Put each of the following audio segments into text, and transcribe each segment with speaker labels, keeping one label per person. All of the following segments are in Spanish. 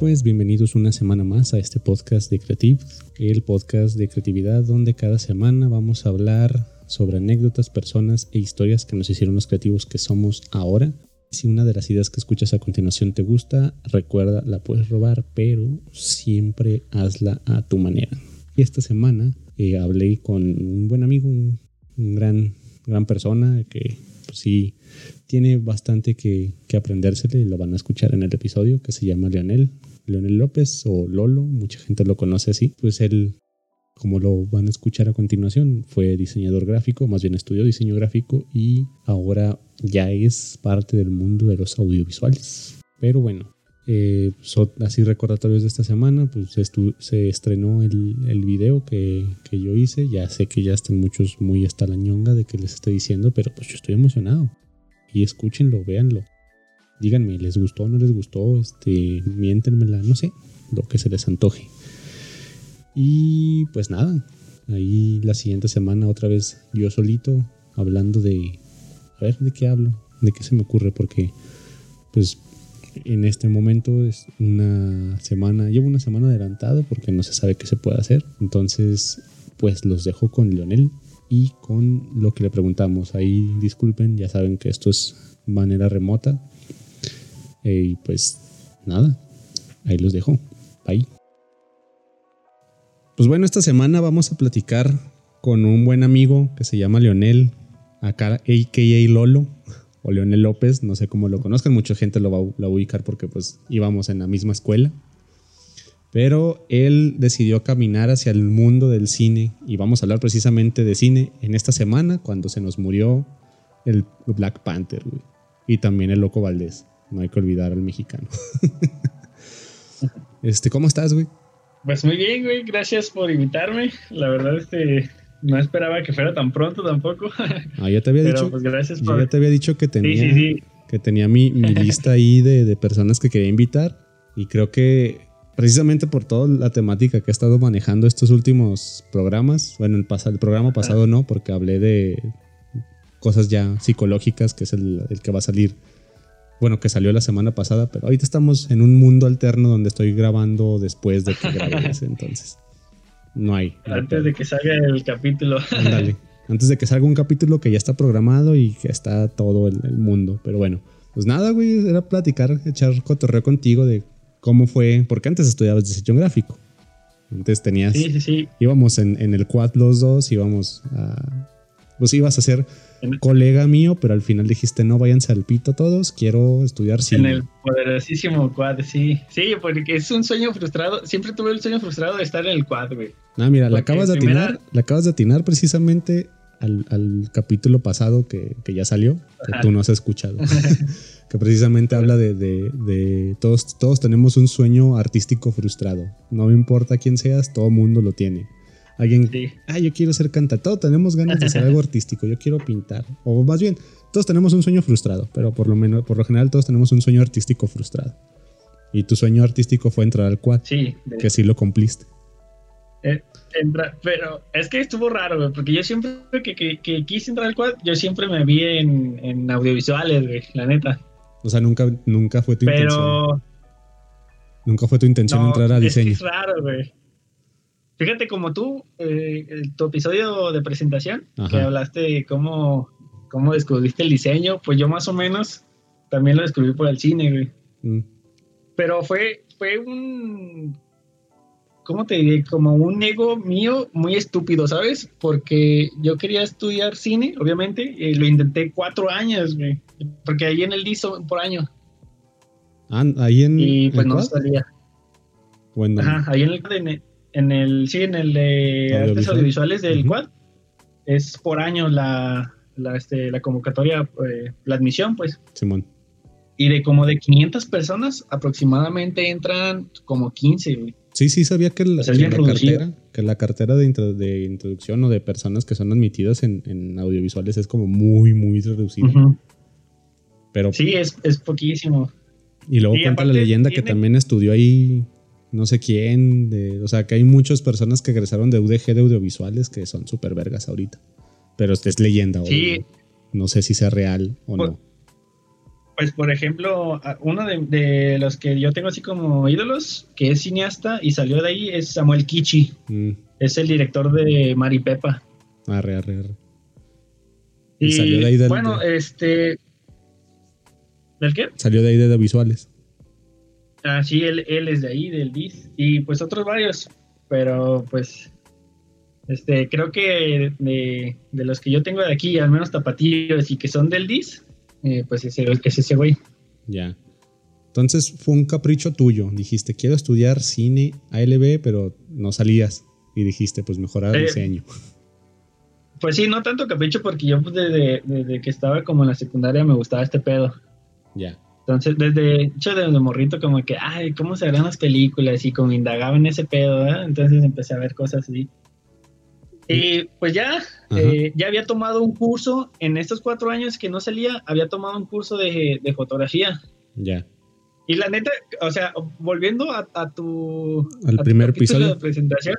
Speaker 1: Pues bienvenidos una semana más a este podcast de Creative, el podcast de creatividad donde cada semana vamos a hablar sobre anécdotas, personas e historias que nos hicieron los creativos que somos ahora. Si una de las ideas que escuchas a continuación te gusta, recuerda, la puedes robar, pero siempre hazla a tu manera. Y esta semana eh, hablé con un buen amigo, un, gran, gran persona que sí tiene bastante que, que aprendérsele, lo van a escuchar en el episodio, que se llama Leonel, Leonel López o Lolo, mucha gente lo conoce así, pues él, como lo van a escuchar a continuación, fue diseñador gráfico, más bien estudió diseño gráfico y ahora ya es parte del mundo de los audiovisuales. Pero bueno, eh, así recordatorios de esta semana, pues se estrenó el, el video que, que, yo hice. Ya sé que ya están muchos muy hasta la ñonga de que les estoy diciendo, pero pues yo estoy emocionado. Y escúchenlo, véanlo. Díganme, ¿les gustó o no les gustó? Este, miéntenmela, no sé, lo que se les antoje. Y pues nada, ahí la siguiente semana otra vez yo solito hablando de... A ver, ¿de qué hablo? ¿De qué se me ocurre? Porque pues en este momento es una semana, llevo una semana adelantado porque no se sabe qué se puede hacer. Entonces, pues los dejo con Leonel y con lo que le preguntamos. Ahí disculpen, ya saben que esto es manera remota. Eh, y pues nada, ahí los dejo. Bye. Pues bueno, esta semana vamos a platicar con un buen amigo que se llama Leonel, acá AKA Lolo o Leonel López, no sé cómo lo conozcan, mucha gente lo va, a ubicar porque pues íbamos en la misma escuela. Pero él decidió caminar hacia el mundo del cine y vamos a hablar precisamente de cine en esta semana cuando se nos murió el Black Panther y también el Loco Valdés. No hay que olvidar al mexicano. este, ¿cómo estás, güey?
Speaker 2: Pues muy bien, güey. Gracias por invitarme. La verdad, este, no esperaba que fuera tan pronto tampoco.
Speaker 1: Ah, ya te había dicho. Pues gracias por... ya te había dicho que tenía, Que tenía mi, mi lista ahí de, de, personas que quería invitar. Y creo que precisamente por toda la temática que he estado manejando estos últimos programas, bueno, el, el programa pasado no, porque hablé de cosas ya psicológicas, que es el, el que va a salir bueno, que salió la semana pasada, pero ahorita estamos en un mundo alterno donde estoy grabando después de que grabé entonces. No hay.
Speaker 2: Antes de que salga el capítulo. Ándale.
Speaker 1: Antes de que salga un capítulo que ya está programado y que está todo el, mundo. Pero bueno, pues nada, güey, era platicar, echar cotorreo contigo de cómo fue, porque antes estudiabas diseño gráfico. Antes tenías.
Speaker 2: Sí, sí, sí.
Speaker 1: Íbamos en, en el quad los dos, íbamos a. Pues ibas a hacer colega mío, pero al final dijiste, no, váyanse al pito todos, quiero estudiar cine.
Speaker 2: En el poderosísimo quad, sí. Sí, porque es un sueño frustrado. Siempre tuve el sueño frustrado de estar en el quad, güey.
Speaker 1: Ah, mira, le acabas de atinar, le acabas de atinar precisamente al, capítulo pasado que, ya salió, que tú no has escuchado. que precisamente habla de, de, todos, todos tenemos un sueño artístico frustrado. No importa quién seas, todo mundo lo tiene. Alguien, ah, yo quiero ser cantante. Todos tenemos ganas de hacer algo artístico. Yo quiero pintar. O más bien, todos tenemos un sueño frustrado, pero por lo menos, por lo general, todos tenemos un sueño artístico frustrado. Y tu sueño artístico fue entrar al quad.
Speaker 2: Sí.
Speaker 1: Que sí lo cumpliste.
Speaker 2: Eh, pero es que estuvo raro, güey, porque yo siempre que, que, quise entrar al quad, yo siempre me vi en, en audiovisuales, güey, la neta.
Speaker 1: O sea, nunca, nunca fue tu intención. Pero. Nunca fue tu intención entrar a diseño.
Speaker 2: Es, es raro, güey. Fíjate, como tú, eh, tu episodio de presentación, que hablaste de cómo, cómo descubriste el diseño, pues yo más o menos también lo descubrí por el cine, güey. Mm. Pero fue, fue un, ¿cómo te diré? Como un ego mío muy estúpido, ¿sabes? Porque yo quería estudiar cine, obviamente, y lo intenté cuatro años, güey. Porque ahí en el DISO por año.
Speaker 1: Ah, ahí en.
Speaker 2: Y pues no salía. Bueno. Ajá, ahí en el, en el, sí, en el de artes audiovisuales del Quad, es por año la, la, este, la convocatoria, eh, la admisión, pues.
Speaker 1: Simón.
Speaker 2: Y de como de 500 personas, aproximadamente entran como 15,
Speaker 1: Sí, sí, sabía que, la, cartera, que la cartera de, de, introducción o de personas que son admitidas en, en audiovisuales es como muy, muy reducida. Pero,
Speaker 2: sí, es, es poquísimo.
Speaker 1: Y luego cuenta la leyenda que también estudió ahí no sé quién, de, o sea, que hay muchas personas que egresaron de UDG de audiovisuales que son súper vergas ahorita. Pero es leyenda,
Speaker 2: sí.
Speaker 1: No sé si sea real o
Speaker 2: pues,
Speaker 1: no.
Speaker 2: pues por ejemplo, uno de, los que yo tengo así como ídolos, que es cineasta y salió de ahí, es Samuel Kichi. Mm. Es el director de Maripepa.
Speaker 1: Arre, arre, arre.
Speaker 2: Y, salió de ahí del, Bueno, este. ¿Del qué?
Speaker 1: Salió de ahí de visuales.
Speaker 2: Ah, sí, él, él es de ahí, del DIS. Y pues otros varios. Pero pues este, creo que de, los que yo tengo de aquí, al menos tapatíos y que son del DIS, eh, pues ese, es ese güey.
Speaker 1: Ya. Entonces fue un capricho tuyo. Dijiste, quiero estudiar cine ALB, pero no salías. Y dijiste, pues mejorar el eh, diseño.
Speaker 2: Pues sí, no tanto capricho, porque yo pues, desde, que estaba como en la secundaria me gustaba este pedo.
Speaker 1: Ya.
Speaker 2: Entonces, desde hecho desde morrito, como que, ay, ¿cómo se harán las películas? Y como indagaba en ese pedo, ¿eh? Entonces empecé a ver cosas así. Y pues ya, eh, ya había tomado un curso, en estos cuatro años que no salía, había tomado un curso de, fotografía.
Speaker 1: Ya.
Speaker 2: Y la neta, o sea, volviendo a, tu...
Speaker 1: Al primer episodio
Speaker 2: de presentación,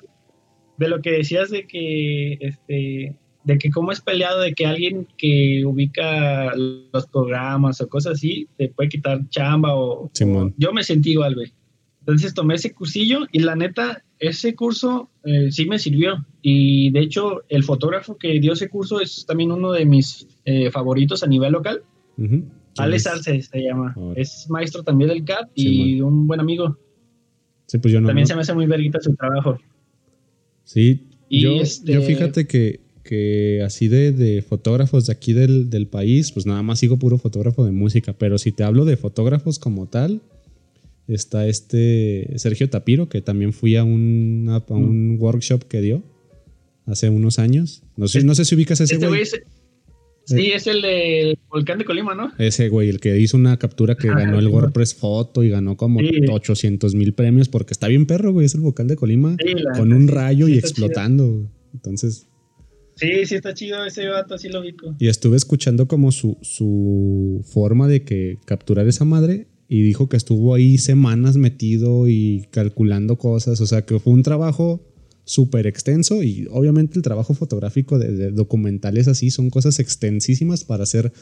Speaker 2: de lo que decías de que, este, de que cómo es peleado, de que alguien que ubica los programas o cosas así, te puede quitar chamba o... yo me sentí igual, güey. Entonces tomé ese cursillo y la neta, ese curso eh, sí me sirvió. Y de hecho, el fotógrafo que dio ese curso es también uno de mis eh, favoritos a nivel local. Alex Arce se llama. Es maestro también del CAP y un buen amigo.
Speaker 1: Sí, pues yo no.
Speaker 2: También se me hace muy verguita su trabajo.
Speaker 1: Sí, yo, este yo fíjate que, que así de, de, fotógrafos de aquí del, del país, pues nada más sigo puro fotógrafo de música. Pero si te hablo de fotógrafos como tal, Está este Sergio Tapiro, que también fui a, un, a un workshop que dio hace unos años. No sé, no sé si ubicas a ese este güey.
Speaker 2: sí, es el del Volcán de Colima, ¿no?
Speaker 1: Ese güey, el que hizo una captura que ganó el WordPress Foto y ganó como 800 mil premios porque está bien perro, güey. Es el Volcán de Colima con un rayo y explotando. Entonces.
Speaker 2: Sí, sí está chido ese vato, así lo ubico.
Speaker 1: Y estuve escuchando como su, su forma de que capturar esa madre y dijo que estuvo ahí semanas metido y calculando cosas, o sea que fue un trabajo súper extenso y obviamente el trabajo fotográfico de, documentales así son cosas extensísimas para hacer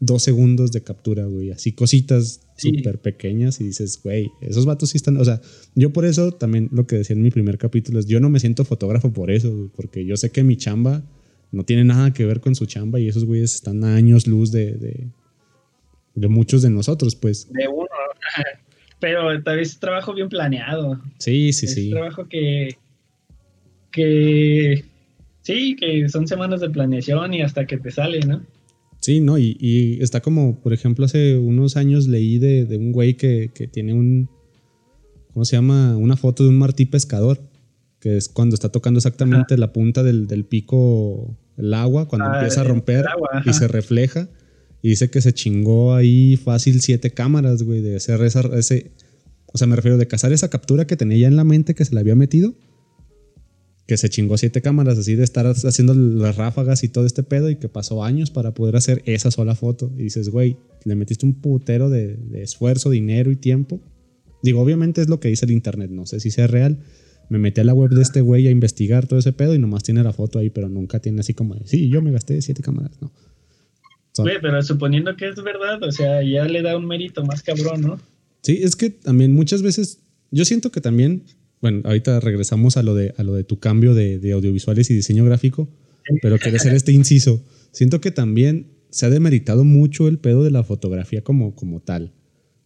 Speaker 1: dos segundos de captura, güey, así cositas súper pequeñas y dices, güey, esos vatos sí están, o sea, yo por eso también lo que decía en mi primer capítulo es, yo no me siento fotógrafo por eso, porque yo sé que mi chamba no tiene nada que ver con su chamba y esos güeyes están a años luz de, de muchos de nosotros, pues.
Speaker 2: De uno, pero tal vez es trabajo bien planeado.
Speaker 1: Sí, sí, sí.
Speaker 2: Es trabajo que, que, sí, que son semanas de planeación y hasta que te sale, ¿no?
Speaker 1: Sí, no, y, está como, por ejemplo, hace unos años leí de, un güey que, tiene un, ¿cómo se llama? Una foto de un martí pescador, que es cuando está tocando exactamente la punta del, pico el agua, cuando ah, empieza a romper y se refleja. Y dice que se chingó ahí fácil siete cámaras, güey, de hacer esa, ese... O sea, me refiero de cazar esa captura que tenía ya en la mente que se le había metido. Que se chingó siete cámaras, así de estar haciendo las ráfagas y todo este pedo y que pasó años para poder hacer esa sola foto. Y dices, güey, le metiste un putero de, esfuerzo, dinero y tiempo. Digo, obviamente es lo que dice el internet, no sé si sea real. Me metí a la web de este güey a investigar todo ese pedo y nomás tiene la foto ahí, pero nunca tiene así como, sí, yo me gasté siete cámaras, no
Speaker 2: pero suponiendo que es verdad, o sea, ya le da un mérito más cabrón, ¿no?
Speaker 1: Sí, es que también muchas veces, yo siento que también, bueno, ahorita regresamos a lo de, a lo de tu cambio de, audiovisuales y diseño gráfico, pero quiero hacer este inciso. Siento que también se ha demeritado mucho el pedo de la fotografía como, como tal,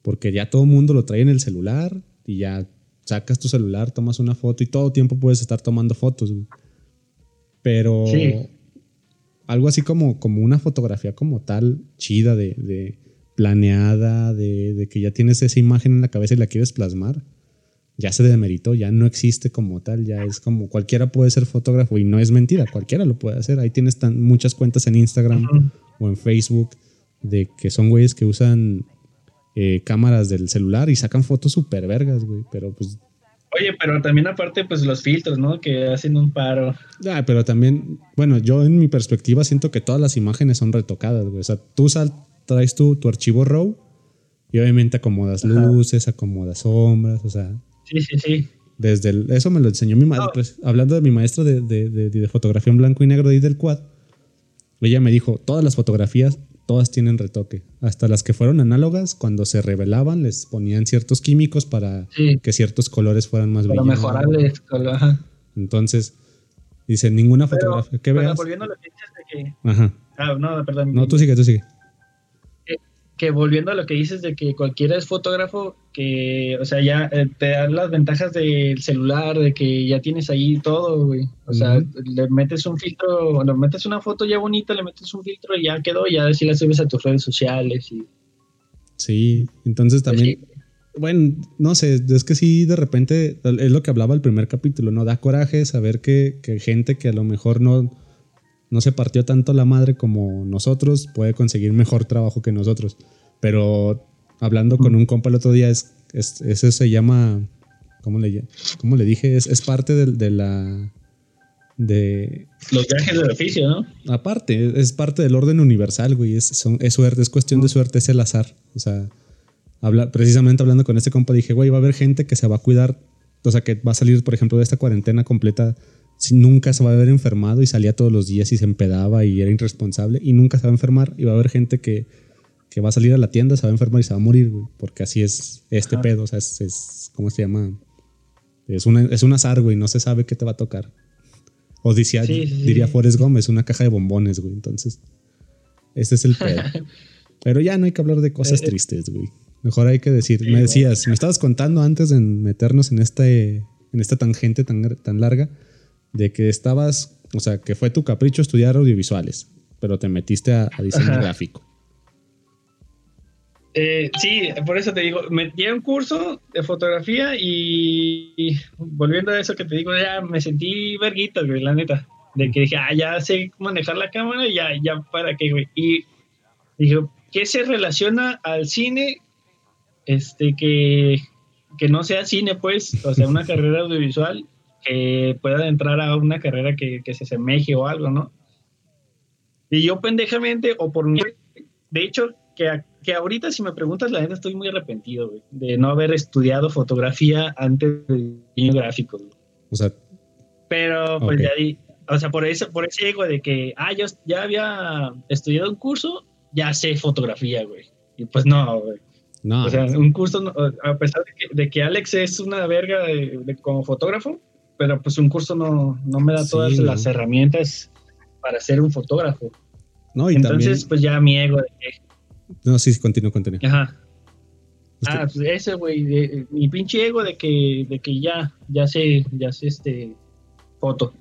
Speaker 1: porque ya todo el mundo lo trae en el celular y ya sacas tu celular, tomas una foto y todo tiempo puedes estar tomando fotos. Pero algo así como, como una fotografía como tal, chida, de, planeada, de, que ya tienes esa imagen en la cabeza y la quieres plasmar, ya se demeritó, ya no existe como tal, ya es como cualquiera puede ser fotógrafo y no es mentira, cualquiera lo puede hacer. Ahí tienes tan, muchas cuentas en Instagram o en Facebook de que son güeyes que usan eh, cámaras del celular y sacan fotos súper vergas, güey, pero pues
Speaker 2: Oye, pero también aparte, pues los filtros, ¿no? Que hacen un paro.
Speaker 1: Ah, pero también, bueno, yo en mi perspectiva siento que todas las imágenes son retocadas, güey. O sea, tú sal, traes tu, tu archivo RAW y obviamente acomodas luces, acomodas sombras, o sea.
Speaker 2: Sí, sí, sí.
Speaker 1: Desde el, eso me lo enseñó mi maestra, pues, hablando de mi maestro de, de, de, fotografía en blanco y negro de ahí del quad. Ella me dijo, todas las fotografías todas tienen retoque. Hasta las que fueron análogas, cuando se revelaban, les ponían ciertos químicos para que ciertos colores fueran más
Speaker 2: para mejorarles.
Speaker 1: Entonces, dice, ninguna fotografía que veas.
Speaker 2: volviendo a de que...
Speaker 1: Ajá.
Speaker 2: Ah, no, perdón.
Speaker 1: No, tú sigue, tú sigue
Speaker 2: que volviendo a lo que dices de que cualquiera es fotógrafo, que, o sea, ya eh, te dan las ventajas del celular, de que ya tienes ahí todo, güey. O sea, le metes un filtro, le metes una foto ya bonita, le metes un filtro y ya quedó, ya así la subes a tus redes sociales. Y...
Speaker 1: Sí, entonces también, bueno, no sé, es que sí, de repente, es lo que hablaba el primer capítulo, ¿no? Da coraje saber que, que gente que a lo mejor no no se partió tanto la madre como nosotros, puede conseguir mejor trabajo que nosotros. Pero hablando con un compa el otro día, es, eso se llama, ¿cómo le, cómo le dije? Es, parte de, la... De,
Speaker 2: Los viajes del oficio, ¿no?
Speaker 1: Aparte, es parte del orden universal, güey. Es, suerte, es cuestión de suerte, es el azar. O sea, habla, precisamente hablando con este compa, dije, güey, va a haber gente que se va a cuidar, o sea, que va a salir, por ejemplo, de esta cuarentena completa nunca se va a haber enfermado y salía todos los días y se empedaba y era irresponsable y nunca se va a enfermar y va a haber gente que, que va a salir a la tienda, se va a enfermar y se va a morir, güey, porque así es este pedo, o sea, es, es, ¿cómo se llama? Es, una, es un azar, güey, no se sabe qué te va a tocar. O decía, diría Forrest Gómez, una caja de bombones, güey, entonces, este es el pedo. Pero ya no hay que hablar de cosas eh. tristes, güey. Mejor hay que decir, me decías, me estabas contando antes de meternos en, este, en esta tangente tan, tan larga, de que estabas, o sea, que fue tu capricho estudiar audiovisuales, pero te metiste a, diseño gráfico.
Speaker 2: Eh, sí, por eso te digo, metí un curso de fotografía y, volviendo a eso que te digo, ya me sentí verguita, güey, la neta. De que dije, ah, ya sé manejar la cámara, ya, ya para qué, güey. Y dije, ¿qué se relaciona al cine? Este, que, que no sea cine, pues, o sea, una carrera audiovisual que pueda entrar a una carrera que, se asemeje o algo, ¿no? Y yo pendejamente, o por mí, de hecho, que, que ahorita si me preguntas, la gente estoy muy arrepentido, güey, de no haber estudiado fotografía antes del diseño gráfico.
Speaker 1: O sea.
Speaker 2: Pero, pues ya di, o sea, por eso, por ese ego de que, ah, yo ya había estudiado un curso, ya sé fotografía, güey. Y pues no, güey. No. O sea, un curso, a pesar de que, Alex es una verga como fotógrafo, pero pues un curso no, no me da todas las herramientas para ser un fotógrafo.
Speaker 1: No, y
Speaker 2: Entonces, pues ya mi ego de
Speaker 1: No, sí, continúo, continúo.
Speaker 2: Ajá. Ah, pues ese, güey, mi pinche ego de que, de que ya, ya sé, ya sé este foto.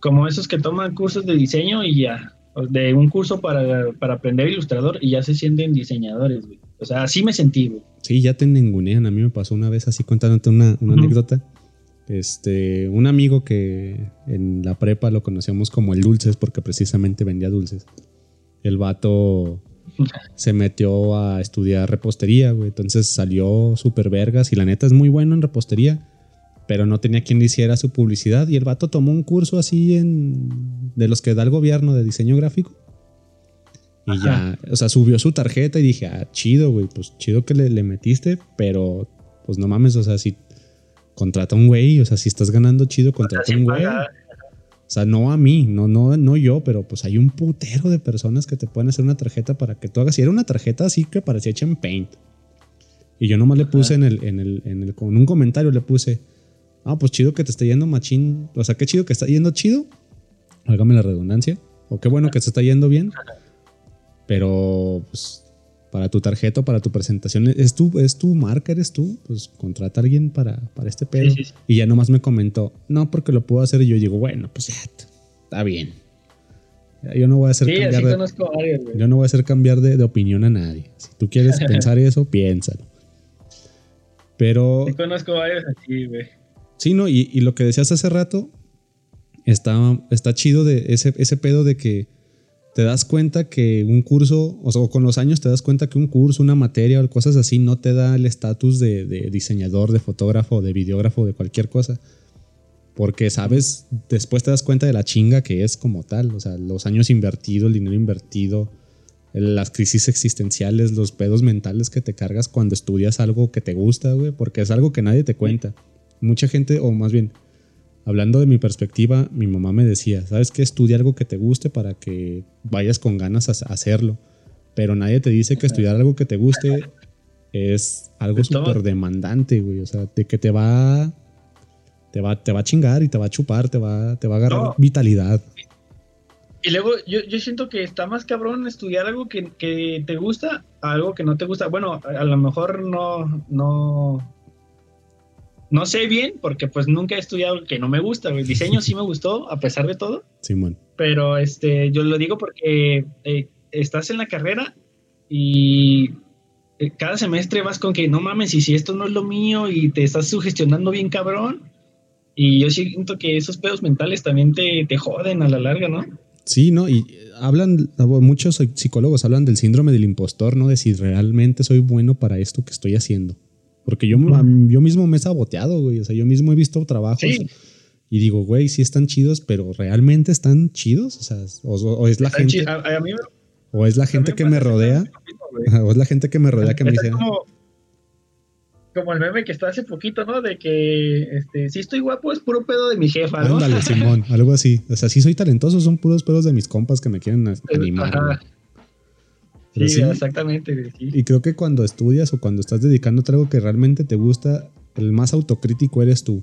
Speaker 2: Como esos que toman cursos de diseño y ya, de un curso para, para aprender ilustrador y ya se sienten diseñadores, güey. O sea, así me sentí, güey.
Speaker 1: Sí, ya te ningunean. A mí me pasó una vez así contándote una, una anécdota este, un amigo que en la prepa lo conocíamos como el Dulces porque precisamente vendía dulces. El vato se metió a estudiar repostería, güey. Entonces salió súper vergas y la neta es muy bueno en repostería, pero no tenía quien le hiciera su publicidad. Y el vato tomó un curso así en, de los que da el gobierno de diseño gráfico. Y ya, o sea, subió su tarjeta y dije, ah, chido, güey, pues chido que le, le metiste, pero pues no mames, o sea, si contrata un güey, o sea, si estás ganando chido, contrata un güey. O sea, no a mí, no, no, no yo, pero pues hay un putero de personas que te pueden hacer una tarjeta para que tú hagas. Y era una tarjeta así que parecía hecha en paint. Y yo nomás le puse en el, en el, en el, con un comentario le puse, ah, pues chido que te está yendo machín. O sea, qué chido que está yendo chido. Hágame la redundancia. O qué bueno que se está yendo bien. Pero, pues, para tu tarjeta, para tu presentación, es tu, es tu marca, eres tú, pues contrata a alguien para, para este pedo. Y ya nomás me comentó, no, porque lo puedo hacer. Y yo digo, bueno, pues ya, está bien. Yo no voy a hacer cambiar de, yo no voy a hacer cambiar de, opinión a nadie. Si tú quieres pensar eso, piénsalo. Pero.
Speaker 2: Sí, conozco varios así, güey.
Speaker 1: Sí, no, y, y, lo que decías hace rato está, está chido de ese, ese pedo de que te das cuenta que un curso, o sea, con los años te das cuenta que un curso, una materia o cosas así no te da el estatus de, diseñador, de fotógrafo, de videógrafo, de cualquier cosa. Porque, sabes, después te das cuenta de la chinga que es como tal. O sea, los años invertidos, el dinero invertido, las crisis existenciales, los pedos mentales que te cargas cuando estudias algo que te gusta, güey. Porque es algo que nadie te cuenta. Mucha gente, o más bien, hablando de mi perspectiva, mi mamá me decía, ¿sabes qué? Estudia algo que te guste para que vayas con ganas a hacerlo. Pero nadie te dice que estudiar algo que te guste es algo súper demandante, güey. O sea, de que te va, te va, te va a chingar y te va a chupar, te va, te va a agarrar vitalidad.
Speaker 2: Y luego yo, yo, siento que está más cabrón estudiar algo que, que, te gusta a algo que no te gusta. Bueno, a, lo mejor no, no, no sé bien, porque pues nunca he estudiado que no me gusta. El diseño sí me gustó, a pesar de todo.
Speaker 1: Simón.
Speaker 2: Pero este, yo lo digo porque eh, estás en la carrera y eh, cada semestre vas con que no mames, y si esto no es lo mío y te estás sugestionando bien cabrón. Y yo siento que esos pedos mentales también te, te joden a la larga, ¿no?
Speaker 1: Sí, ¿no? Y hablan, muchos psicólogos hablan del síndrome del impostor, ¿no? De si realmente soy bueno para esto que estoy haciendo. Porque yo, yo mismo me he saboteado, güey. O sea, yo mismo he visto trabajos y digo, güey, sí están chidos, pero ¿realmente están chidos? O sea, o, es la gente... o es la gente que me rodea. o es la gente que me rodea que me dice
Speaker 2: como el meme que está hace poquito, ¿no? De que este, si estoy guapo es puro pedo de mi jefa, ¿no?
Speaker 1: Ándale, Simón, algo así. O sea, si soy talentoso, son puros pedos de mis compas que me quieren animar.
Speaker 2: Sí, exactamente.
Speaker 1: Y creo que cuando estudias o cuando estás dedicándote a algo que realmente te gusta, el más autocrítico eres tú.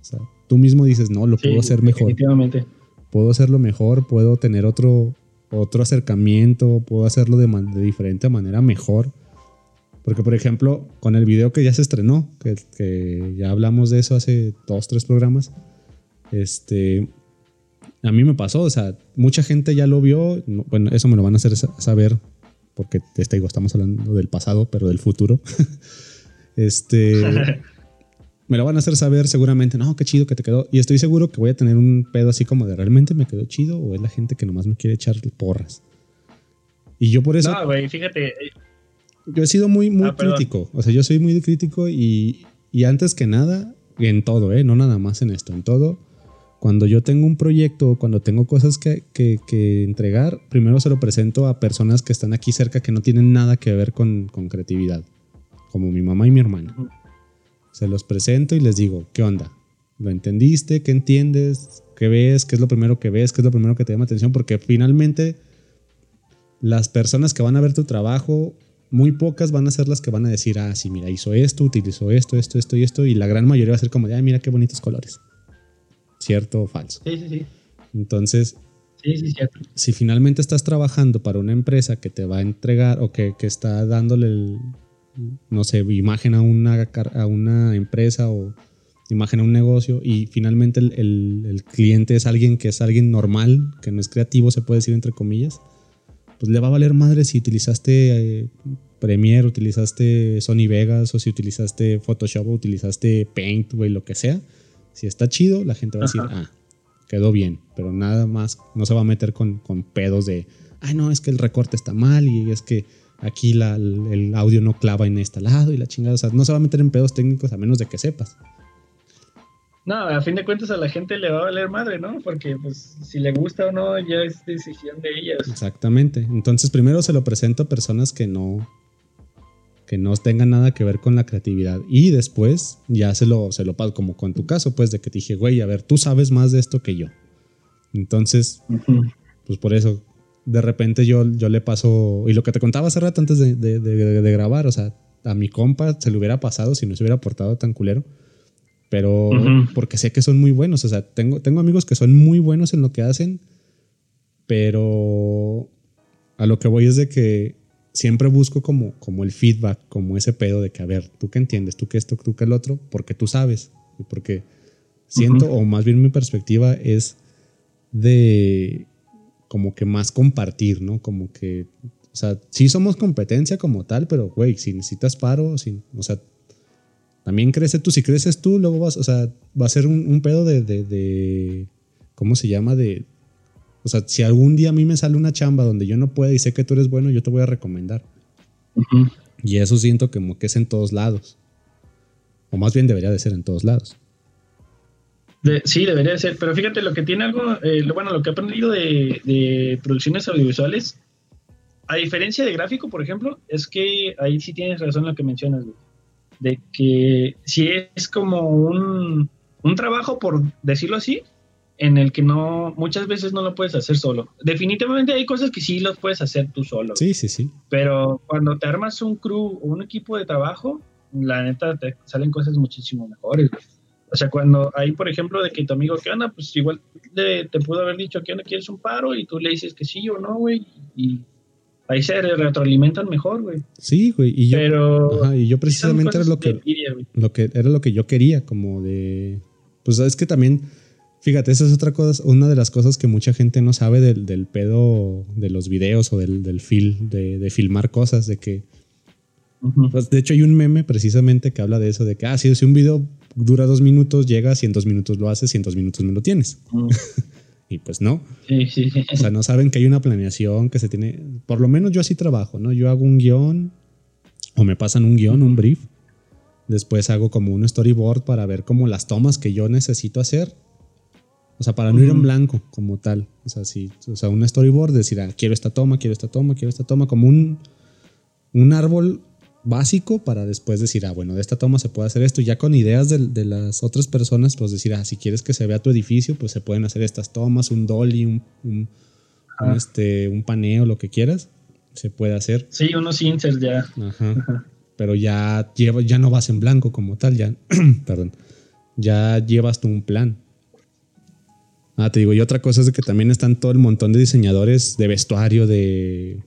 Speaker 1: O sea, tú mismo dices, no, lo puedo hacer mejor.
Speaker 2: Definitivamente.
Speaker 1: Puedo hacerlo mejor, puedo tener otro, otro acercamiento, puedo hacerlo de, de diferente manera mejor porque, por ejemplo, con el video que ya se estrenó, que, ya hablamos de eso hace dos, tres programas, este, a mí me pasó, o sea, mucha gente ya lo vio, bueno, eso me lo van a hacer saber, porque este, digo, estamos hablando del pasado, pero del futuro. este, me lo van a hacer saber seguramente, no, qué chido que te quedó, y estoy seguro que voy a tener un pedo así como de, ¿realmente me quedó chido o es la gente que nomás me quiere echar porras? Y yo por eso...
Speaker 2: No, güey, fíjate,
Speaker 1: yo he sido muy, muy ah, crítico. O sea, yo soy muy crítico y, y, antes que nada, en todo, ¿eh? No nada más en esto, en todo. Cuando yo tengo un proyecto, cuando tengo cosas que, que, que entregar, primero se lo presento a personas que están aquí cerca que no tienen nada que ver con, con creatividad, como mi mamá y mi hermana. Se los presento y les digo, ¿qué onda? ¿Lo entendiste? ¿Qué entiendes? ¿Qué ves? ¿Qué es lo primero que ves? ¿Qué es lo primero que te llama atención? Porque finalmente las personas que van a ver tu trabajo muy pocas van a ser las que van a decir, ah, sí, mira, hizo esto, utilizó esto, esto, esto y esto, y la gran mayoría va a ser como de, ah, mira qué bonitos colores. ¿Cierto o falso?
Speaker 2: Sí, sí, sí.
Speaker 1: Entonces,
Speaker 2: sí, sí, cierto.
Speaker 1: si finalmente estás trabajando para una empresa que te va a entregar o que, que está dándole, no sé, imagen a una, a una empresa o imagen a un negocio y finalmente el, el, el cliente es alguien que es alguien normal, que no es creativo, se puede decir entre comillas, pues le va a valer madre si utilizaste eh, Premiere, utilizaste Sony Vegas o si utilizaste Photoshop o utilizaste Paint, güey, lo que sea. Si está chido, la gente va a decir, ah, quedó bien, pero nada más, no se va a meter con, con pedos de, ay, no, es que el recorte está mal y es que aquí la, el audio no clava en este lado y la chingada, o sea, no se va a meter en pedos técnicos a menos de que sepas.
Speaker 2: No, a fin de cuentas a la gente le va a valer madre, ¿no? Porque pues si le gusta o no ya es decisión de ellas.
Speaker 1: Exactamente. Entonces primero se lo presento a personas que no que no tengan nada que ver con la creatividad y después ya se lo se lo paso como con tu caso, pues de que te dije, güey, a ver, tú sabes más de esto que yo. Entonces, pues por eso de repente yo, yo le paso y lo que te contaba hace rato antes de, de grabar, o sea, a mi compa se le hubiera pasado si no se hubiera portado tan culero pero porque sé que son muy buenos. O sea, tengo, tengo amigos que son muy buenos en lo que hacen, pero a lo que voy es de que siempre busco como, como el feedback, como ese pedo de que, a ver, tú qué entiendes, tú qué esto, tú qué el otro, porque tú sabes. Y porque siento, o más bien mi perspectiva es de como que más compartir, ¿no? Como que, o sea, sí somos competencia como tal, pero, güey, si necesitas paro, si, o sea, también crece tú. Si creces tú, luego vas, o sea, va a ser un, pedo de, de, ¿cómo se llama? De, o sea, si algún día a mí me sale una chamba donde yo no puedo y sé que tú eres bueno, yo te voy a recomendar. Y eso siento como que es en todos lados. O más bien debería de ser en todos lados.
Speaker 2: sí, debería de ser. Pero fíjate, lo que tiene algo, eh, bueno, lo que he aprendido de, de, producciones audiovisuales, a diferencia de gráfico, por ejemplo, es que ahí sí tienes razón lo que mencionas, güey de que si es como un, trabajo, por decirlo así, en el que no, muchas veces no lo puedes hacer solo. Definitivamente hay cosas que sí los puedes hacer tú solo.
Speaker 1: Sí, sí, sí.
Speaker 2: Pero cuando te armas un crew o un equipo de trabajo, la neta te salen cosas muchísimo mejores. O sea, cuando hay, por ejemplo, de que tu amigo, ¿qué onda? Pues igual te, pudo haber dicho, ¿qué onda? ¿Quieres un paro? Y tú le dices que sí o no, güey. Y ahí se retroalimentan mejor, güey.
Speaker 1: Sí, güey. Y yo, Pero, y yo precisamente era lo que, lo que, era lo que yo quería, como de... Pues es que también, fíjate, esa es otra cosa, una de las cosas que mucha gente no sabe del, del pedo de los videos o del, del film, de, de filmar cosas, de que pues, de hecho, hay un meme precisamente que habla de eso, de que, ah, si, un video dura dos minutos, llegas y en dos minutos lo haces y en dos minutos me lo tienes. y pues no. O sea, no saben que hay una planeación que se tiene, por lo menos yo así trabajo, ¿no? Yo hago un guion o me pasan un guion, un brief. Después hago como un storyboard para ver como las tomas que yo necesito hacer. O sea, para no ir en blanco como tal. O sea, si, o sea, un storyboard, decir, ah, quiero esta toma, quiero esta toma, quiero esta toma, como un, un árbol básico para después decir, ah, bueno, de esta toma se puede hacer esto. Ya con ideas de, las otras personas, pues decir, ah, si quieres que se vea tu edificio, pues se pueden hacer estas tomas, un dolly, un, un, este, un paneo, lo que quieras, se puede hacer.
Speaker 2: Sí, unos inserts ya.
Speaker 1: Ajá. Pero ya, lleva, ya no vas en blanco como tal, ya, perdón, ya llevas tú un plan. Ah, te digo, y otra cosa es que también están todo el montón de diseñadores de vestuario, de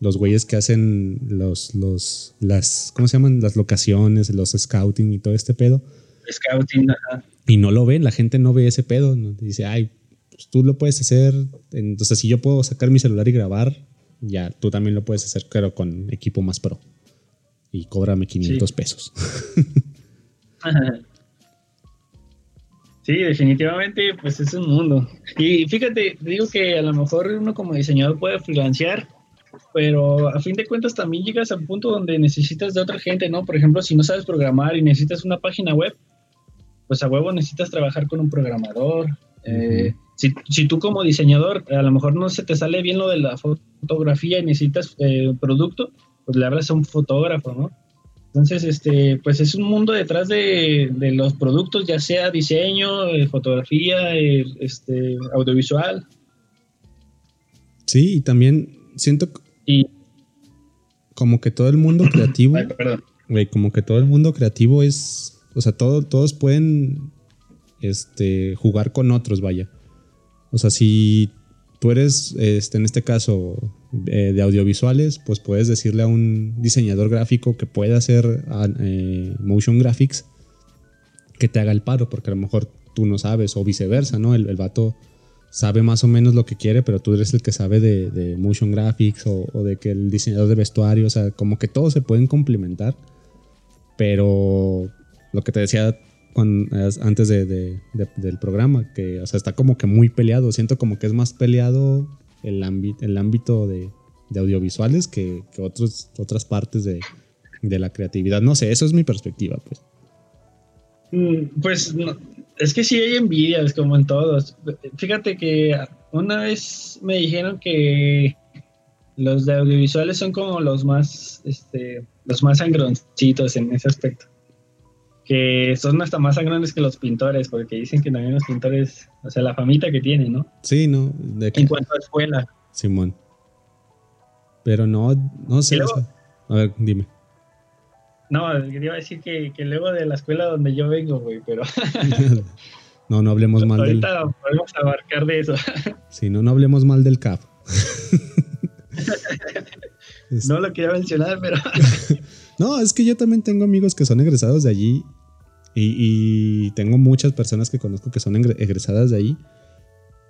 Speaker 1: los güeyes que hacen los, los, las, ¿cómo se llaman? Las locaciones, los scouting y todo este pedo.
Speaker 2: Scouting, ajá.
Speaker 1: Y no lo ven, la gente no ve ese pedo. ¿no? Dice, ay, pues tú lo puedes hacer. Entonces, si yo puedo sacar mi celular y grabar, ya, tú también lo puedes hacer, pero con equipo más pro. Y cóbrame 500 pesos.
Speaker 2: Sí, definitivamente, pues es un mundo. Y fíjate, digo que a lo mejor uno como diseñador puede financiar pero a fin de cuentas también llegas a un punto donde necesitas de otra gente, ¿no? Por ejemplo, si no sabes programar y necesitas una página web, pues a huevo necesitas trabajar con un programador. Eh, si, tú como diseñador a lo mejor no se te sale bien lo de la fotografía y necesitas eh, un producto, pues le hablas a un fotógrafo, ¿no? Entonces, este, pues es un mundo detrás de, los productos, ya sea diseño, eh, fotografía, este, audiovisual.
Speaker 1: Sí, y también siento y como que todo el mundo creativo, como que todo el mundo creativo es, o sea, todos pueden este, jugar con otros, vaya. O sea, si tú eres, este, en este caso, eh, de audiovisuales, pues puedes decirle a un diseñador gráfico que pueda hacer ah, eh, motion graphics que te haga el paro, porque a lo mejor tú no sabes, o viceversa, ¿no? El, el vato sabe más o menos lo que quiere, pero tú eres el que sabe de, motion graphics o, de que el diseñador de vestuario, o sea, como que todos se pueden complementar, pero lo que te decía antes del programa, que o sea, está como que muy peleado, siento como que es más peleado el, ámbito, el ámbito de, audiovisuales que, que otros, otras partes de, la creatividad. No sé, eso es mi perspectiva, pues.
Speaker 2: Mm, pues es que sí hay envidias, como en todos. Fíjate que una vez me dijeron que los de audiovisuales son como los más, este, los más sangroncitos en ese aspecto. Que son hasta más sangrones que los pintores, porque dicen que también los pintores, o sea, la famita que tienen, ¿no?
Speaker 1: Sí, ¿no?
Speaker 2: En cuanto a escuela.
Speaker 1: Simón. Pero no, no sé. a ver, dime.
Speaker 2: No, quería decir que, que, luego de la escuela donde yo vengo, güey, pero...
Speaker 1: no, no hablemos mal
Speaker 2: del... Ahorita podemos abarcar de eso.
Speaker 1: sí, no, no hablemos mal del CAP.
Speaker 2: no lo quería mencionar, pero...
Speaker 1: no, es que yo también tengo amigos que son egresados de allí y, y tengo muchas personas que conozco que son egresadas de allí.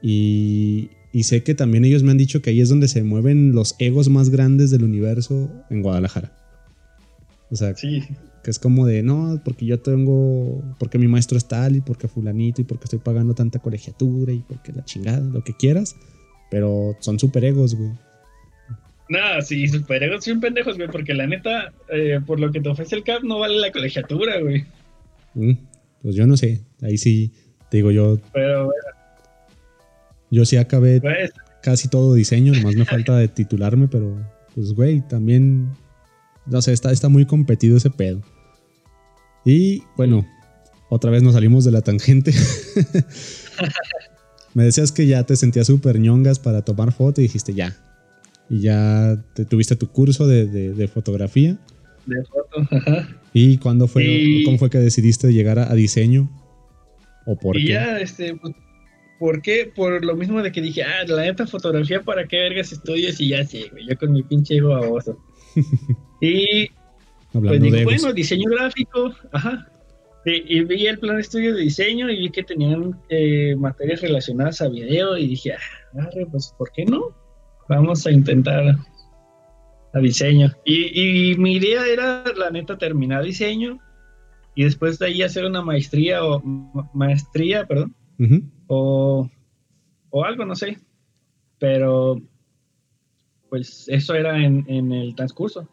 Speaker 1: Y, y, sé que también ellos me han dicho que ahí es donde se mueven los egos más grandes del universo en Guadalajara. O sea, que es como de, no, porque yo tengo, porque mi maestro es tal y porque fulanito y porque estoy pagando tanta colegiatura y porque la chingada, lo que quieras. Pero son superegos, güey.
Speaker 2: Nada, sí, superegos son pendejos, güey, porque la neta, eh, por lo que te ofrece el CAP, no vale la colegiatura, güey.
Speaker 1: Mm, pues yo no sé, ahí sí, te digo yo.
Speaker 2: Pero, bueno.
Speaker 1: Yo sí acabé pues. casi todo diseño, nomás me falta de titularme, pero, pues, güey, también no sé, está, está muy competido ese pedo. Y bueno, otra vez nos salimos de la tangente. Me decías que ya te sentías súper ñongas para tomar foto y dijiste ya. Y ya te, tuviste tu curso de, de, fotografía.
Speaker 2: De foto, ajá.
Speaker 1: ¿Y cuándo fue, cómo fue que decidiste llegar a, diseño? ¿O por y
Speaker 2: ya, este, pues, ¿por qué? Por lo mismo de que dije, ah, la neta fotografía, ¿para qué vergas estudios? Y ya sí, güey, yo con mi pinche ego baboso. y pues digo, bueno, diseño gráfico, ajá. Y, vi el plan de estudio de diseño y vi que tenían eh, materias relacionadas a video y dije, ah, pues, ¿por qué no? Vamos a intentar a diseño. Y, mi idea era, la neta, terminar diseño y después de ahí hacer una maestría o maestría, perdón, o, o algo, no sé. Pero, pues eso era en, en el transcurso.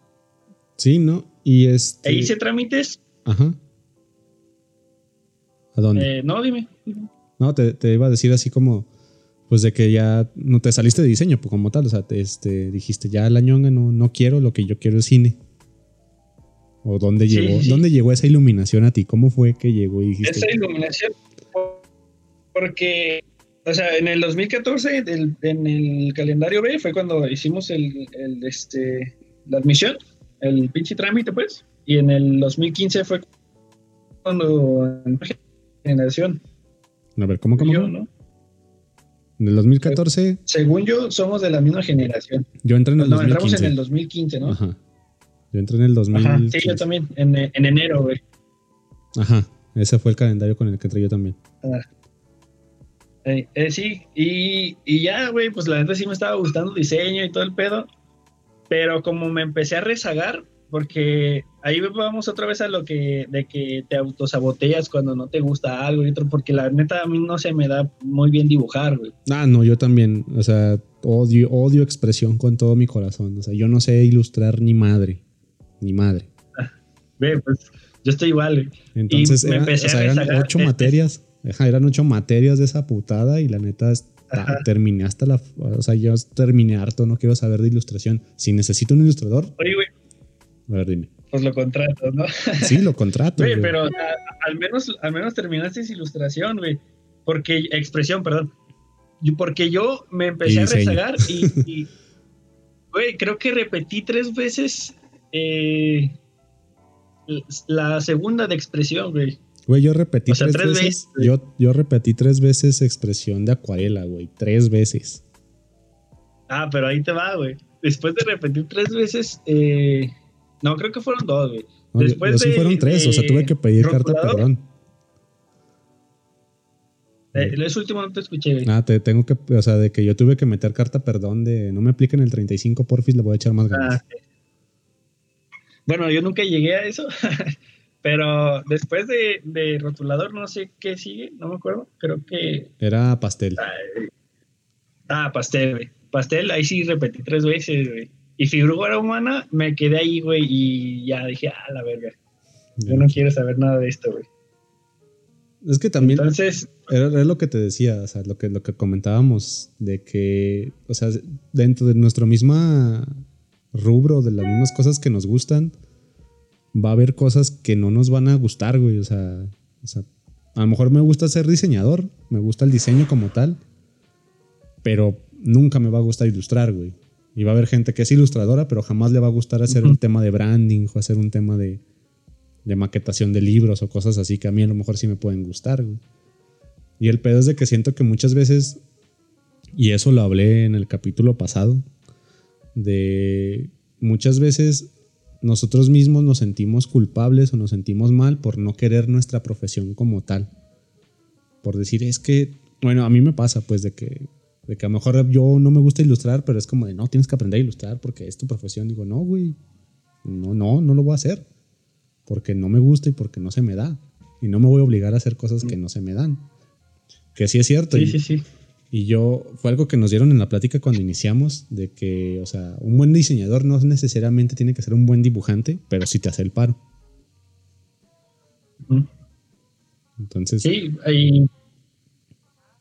Speaker 1: Sí, ¿no? Y este...
Speaker 2: E hice trámites.
Speaker 1: Ajá. ¿A dónde?
Speaker 2: Eh, no, dime.
Speaker 1: No, te, te, iba a decir así como, pues de que ya no te saliste de diseño pues, como tal, o sea, te, este, dijiste, ya la ñonga no, no quiero, lo que yo quiero es cine. ¿O dónde llegó, dónde llegó esa iluminación a ti? ¿Cómo fue que llegó y dijiste?
Speaker 2: Esa iluminación, porque, o sea, en el 2014, en el calendario B, fue cuando hicimos el, el este, la admisión el pinche trámite, pues. Y en el 2015 fue cuando generación.
Speaker 1: A ver, ¿cómo, cómo? Yo, ¿no? En el 2014.
Speaker 2: Según yo, somos de la misma generación.
Speaker 1: Yo entré en el
Speaker 2: no, 2015. entramos en el 2015, ¿no? Ajá.
Speaker 1: Yo entré en el 2015. Ajá,
Speaker 2: sí, yo también, en, en enero, güey.
Speaker 1: Ajá, ese fue el calendario con el que entré yo también.
Speaker 2: Ah. Eh, eh, sí, y, y ya, güey, pues la neta sí me estaba gustando el diseño y todo el pedo. Pero como me empecé a rezagar, porque ahí vamos otra vez a lo que de que te autosaboteas cuando no te gusta algo y otro, porque la neta a mí no se me da muy bien dibujar, güey.
Speaker 1: Ah, no, yo también, o sea, odio, odio expresión con todo mi corazón, o sea, yo no sé ilustrar ni madre, ni madre.
Speaker 2: Ve, pues yo estoy igual, güey.
Speaker 1: Entonces, me empecé o sea, eran ocho materias, eran ocho materias de esa putada y la neta terminé hasta la. O sea, yo terminé harto, no quiero saber de ilustración. Si necesito un ilustrador.
Speaker 2: Oye, güey.
Speaker 1: A ver, dime.
Speaker 2: Pues lo contrato, ¿no?
Speaker 1: Sí, lo contrato.
Speaker 2: Güey, pero al, menos, al menos terminaste ilustración, güey. Porque, expresión, perdón. Porque yo me empecé a rezagar y, güey, creo que repetí tres veces eh, la segunda de expresión, güey.
Speaker 1: Güey, yo repetí tres, veces. yo, yo repetí tres veces expresión de acuarela, güey. Tres veces.
Speaker 2: Ah, pero ahí te va, güey. Después de repetir tres veces, eh, no, creo que fueron dos, güey. Después
Speaker 1: sí fueron tres, o sea, tuve que pedir carta perdón.
Speaker 2: Eh, último no te escuché, güey.
Speaker 1: Ah, te tengo que, o sea, de que yo tuve que meter carta perdón de no me apliquen el 35 porfis, le voy a echar más ganas. Ah,
Speaker 2: bueno, yo nunca llegué a eso. Pero después de, rotulador, no sé qué sigue, no me acuerdo. Creo que.
Speaker 1: Era pastel.
Speaker 2: Ah, pastel, güey. Pastel, ahí sí repetí tres veces, güey. Y figura humana, me quedé ahí, güey, y ya dije, ah, la verga. Yo no quiero saber nada de esto, güey.
Speaker 1: Es que también. Entonces. Era, lo que te decía, o sea, lo que, lo que comentábamos, de que, o sea, dentro de nuestro misma rubro, de las mismas cosas que nos gustan, va a haber cosas que no nos van a gustar, güey. O sea, a lo mejor me gusta ser diseñador, me gusta el diseño como tal, pero nunca me va a gustar ilustrar, güey. Y va a haber gente que es ilustradora, pero jamás le va a gustar hacer un tema de branding o hacer un tema de, de maquetación de libros o cosas así que a mí a lo mejor sí me pueden gustar, güey. Y el pedo es de que siento que muchas veces, y eso lo hablé en el capítulo pasado, de muchas veces nosotros mismos nos sentimos culpables o nos sentimos mal por no querer nuestra profesión como tal. Por decir, es que, bueno, a mí me pasa pues de que, de que a lo mejor yo no me gusta ilustrar, pero es como de, no, tienes que aprender a ilustrar porque es tu profesión. Digo, no, güey, no, no, no lo voy a hacer. Porque no me gusta y porque no se me da. Y no me voy a obligar a hacer cosas que no se me dan. Que sí es cierto.
Speaker 2: Sí, sí, sí.
Speaker 1: Y yo, fue algo que nos dieron en la plática cuando iniciamos, de que, o sea, un buen diseñador no necesariamente tiene que ser un buen dibujante, pero sí te hace el paro. Entonces.
Speaker 2: Sí, y,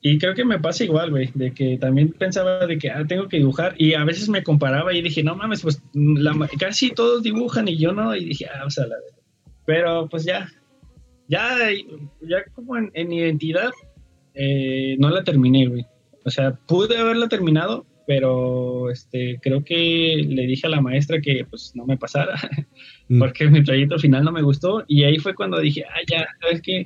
Speaker 2: y, creo que me pasa igual, güey, de que también pensaba de que ah, tengo que dibujar y a veces me comparaba y dije, no mames, pues casi todos dibujan y yo no, y dije, ah, o sea, la Pero pues ya, ya, ya como en, en identidad eh, no la terminé, güey. O sea, pude haberla terminado, pero este, creo que le dije a la maestra que pues no me pasara, mm. porque mi proyecto final no me gustó. Y ahí fue cuando dije, ah, ya, ¿sabes qué?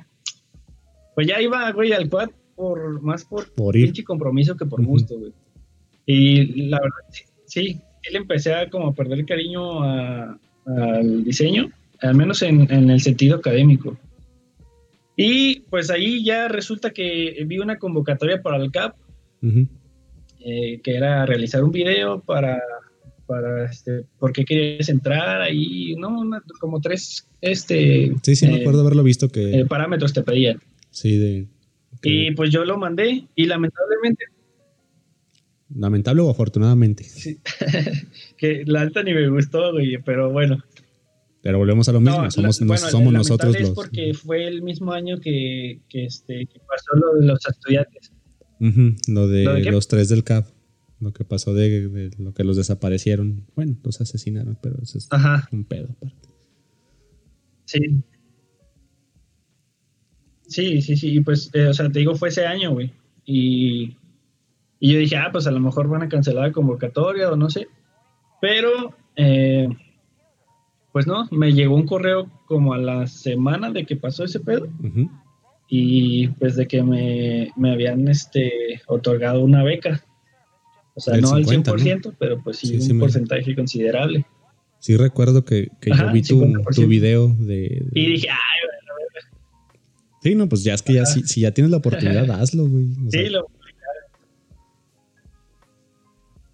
Speaker 2: Pues ya iba, güey, al quad por, más por, pinche compromiso que por gusto, güey. Y la verdad, sí, sí, le empecé a como perder el cariño al diseño, al menos en, el sentido académico. Y pues ahí ya resulta que vi una convocatoria para el CAP, eh, que era realizar un video para, para este, por qué querías entrar ahí, ¿no? como tres, este...
Speaker 1: Sí, sí, me acuerdo haberlo visto que...
Speaker 2: Eh, parámetros te pedían.
Speaker 1: Sí, de...
Speaker 2: Y pues yo lo mandé y lamentablemente
Speaker 1: Lamentable o afortunadamente.
Speaker 2: Sí. que la alta ni me gustó, güey, pero bueno.
Speaker 1: Pero volvemos a lo mismo, somos, somos nosotros los.
Speaker 2: porque fue el mismo año que, que, este, que pasó lo de los estudiantes.
Speaker 1: lo de, los tres del CAP. Lo que pasó de, lo que los desaparecieron. Bueno, los asesinaron, pero eso es un pedo aparte.
Speaker 2: Sí. Sí, sí, sí. Y pues, eh, o sea, te digo, fue ese año, güey. Y y yo dije, ah, pues a lo mejor van a cancelar la convocatoria o no sé. Pero, eh, pues no, me llegó un correo como a la semana de que pasó ese pedo. Y pues de que me, habían este, otorgado una beca. O sea, no al 100%, pero pues sí, un porcentaje considerable.
Speaker 1: Sí recuerdo que, yo vi tu, tu, video de,
Speaker 2: Y dije, ay,
Speaker 1: Sí, no, pues ya es que ya si, ya tienes la oportunidad, hazlo, güey.
Speaker 2: sí, lo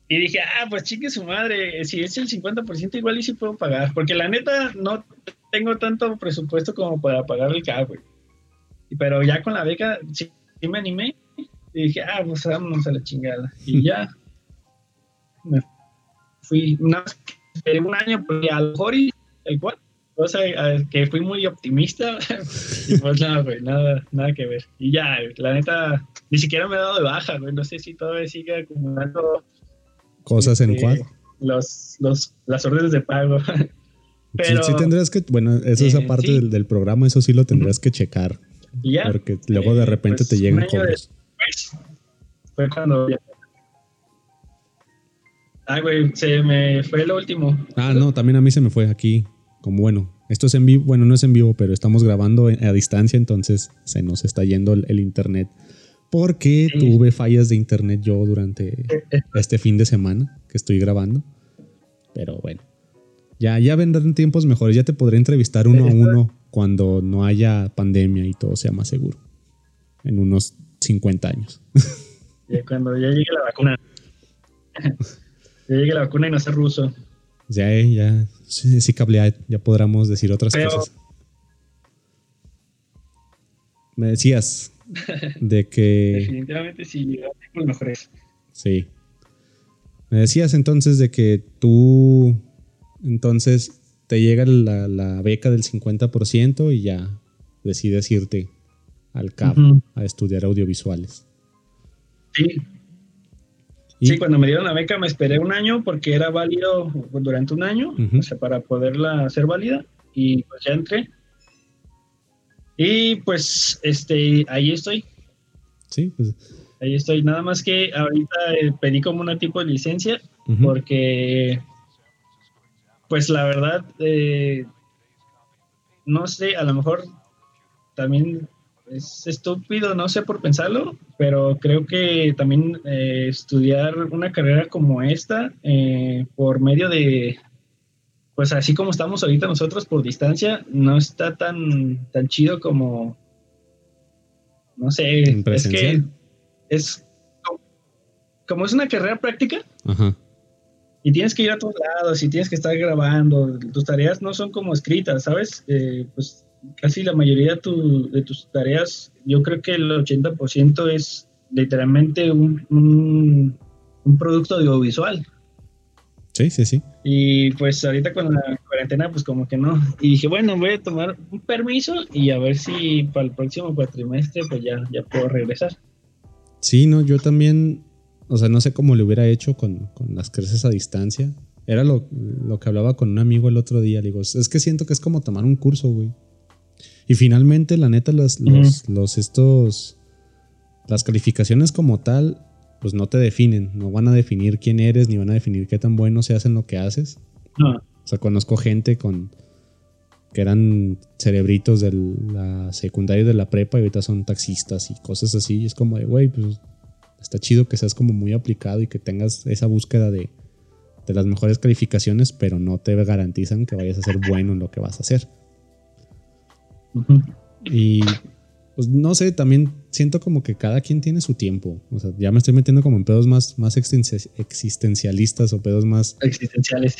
Speaker 2: y dije, ah, pues chique su madre, si es el 50% igual y sí puedo pagar, porque la neta no tengo tanto presupuesto como para pagar el CAP, güey. Pero ya con la beca sí, me animé y dije, ah, pues vámonos a la chingada. Y ya me fui, una, un año, pues a lo mejor el cual, cosa que fui muy optimista, y pues nada, güey, nada, nada que ver. Y ya, la neta, ni siquiera me he dado de baja, güey, no sé si todavía sigue acumulando
Speaker 1: cosas en cuál.
Speaker 2: Los, los, las órdenes de pago.
Speaker 1: Pero, sí, tendrás que, bueno, eso es aparte del, programa, eso sí lo tendrás que checar. Porque luego de repente pues, te llegan cobros.
Speaker 2: fue cuando Ah, güey, se me fue lo último.
Speaker 1: Ah, no, también a mí se me fue aquí. Como bueno, esto es en vivo, bueno, no es en vivo, pero estamos grabando a distancia, entonces se nos está yendo el internet porque tuve fallas de internet yo durante este fin de semana que estoy grabando. Pero bueno, ya, ya vendrán tiempos mejores. Ya te podré entrevistar uno a uno cuando no haya pandemia y todo sea más seguro. En unos 50 años.
Speaker 2: cuando ya llegue la vacuna. ya llegue la vacuna y no sea ruso.
Speaker 1: Ya, ya, sí, sí ya podremos decir otras cosas. Me decías, de que...
Speaker 2: Definitivamente sí, los mejores.
Speaker 1: Sí. Me decías entonces de que tú, entonces, te llega la, beca del 50% y ya decides irte al CAP a estudiar audiovisuales.
Speaker 2: Sí. Sí, cuando me dieron la beca me esperé un año porque era válido durante un año, o sea, para poderla hacer válida y pues ya entré. Y pues, este, ahí estoy.
Speaker 1: Sí, pues.
Speaker 2: Ahí estoy. Nada más que ahorita eh, pedí como una tipo de licencia porque, pues la verdad, eh, no sé, a lo mejor también es estúpido, no sé por pensarlo, pero creo que también eh, estudiar una carrera como esta por medio de, pues así como estamos ahorita nosotros por distancia, no está tan, tan chido como, no sé, es que es como es una carrera práctica y tienes que ir a todos lados y tienes que estar grabando, tus tareas no son como escritas, ¿sabes? Eh, pues casi la mayoría de tus tareas, yo creo que el 80% es literalmente un, un, un producto audiovisual.
Speaker 1: Sí, sí, sí.
Speaker 2: Y pues ahorita con la cuarentena, pues como que no. Y dije, bueno, voy a tomar un permiso y a ver si para el próximo cuatrimestre, pues ya, ya puedo regresar.
Speaker 1: Sí, no, yo también, o sea, no sé cómo le hubiera hecho con, las clases a distancia. Era lo, que hablaba con un amigo el otro día. Le digo, es que siento que es como tomar un curso, güey. Y finalmente, la neta, los, los, los estos las calificaciones como tal, pues no te definen, no van a definir quién eres, ni van a definir qué tan bueno se hace en lo que haces. O sea, conozco gente con que eran cerebritos de la secundaria y de la prepa y ahorita son taxistas y cosas así. Y es como de, güey, pues está chido que seas como muy aplicado y que tengas esa búsqueda de, de las mejores calificaciones, pero no te garantizan que vayas a ser bueno en lo que vas a hacer. Y pues no sé, también siento como que cada quien tiene su tiempo. O sea, ya me estoy metiendo como en pedos más, más existencialistas o pedos más...
Speaker 2: Existenciales.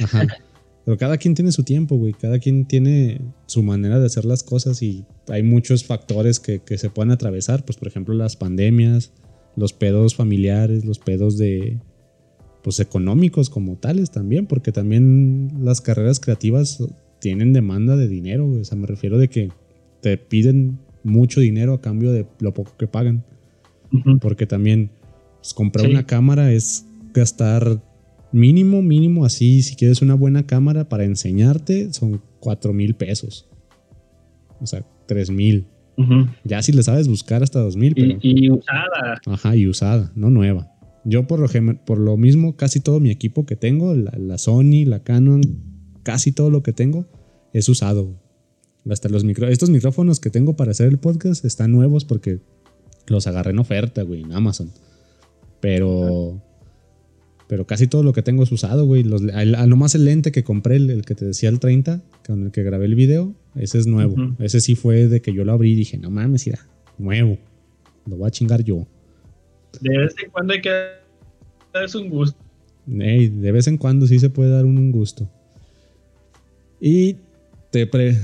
Speaker 1: Pero cada quien tiene su tiempo, güey. Cada quien tiene su manera de hacer las cosas y hay muchos factores que, que se pueden atravesar. Pues, por ejemplo, las pandemias, los pedos familiares, los pedos de, pues económicos como tales también, porque también las carreras creativas tienen demanda de dinero, o sea, me refiero de que te piden mucho dinero a cambio de lo poco que pagan, porque también pues, comprar una cámara es gastar mínimo, mínimo así, si quieres una buena cámara para enseñarte, son cuatro mil pesos, o sea, tres mil. Ya si le sabes buscar hasta dos mil.
Speaker 2: y usada.
Speaker 1: Ajá, y usada, no nueva. Yo por lo, por lo mismo, casi todo mi equipo que tengo, la, Sony, la Canon, casi todo lo que tengo es usado. Hasta los micro, estos micrófonos que tengo para hacer el podcast están nuevos porque los agarré en oferta, güey, en Amazon. Pero pero casi todo lo que tengo es usado, güey. Los, nomás el lente que compré, el, que te decía el 30, con el que grabé el video, ese es nuevo. Ese sí fue de que yo lo abrí y dije, no mames, irá, nuevo. Lo voy a chingar yo.
Speaker 2: De vez en cuando hay que darse un gusto.
Speaker 1: de vez en cuando sí se puede dar un, gusto. Y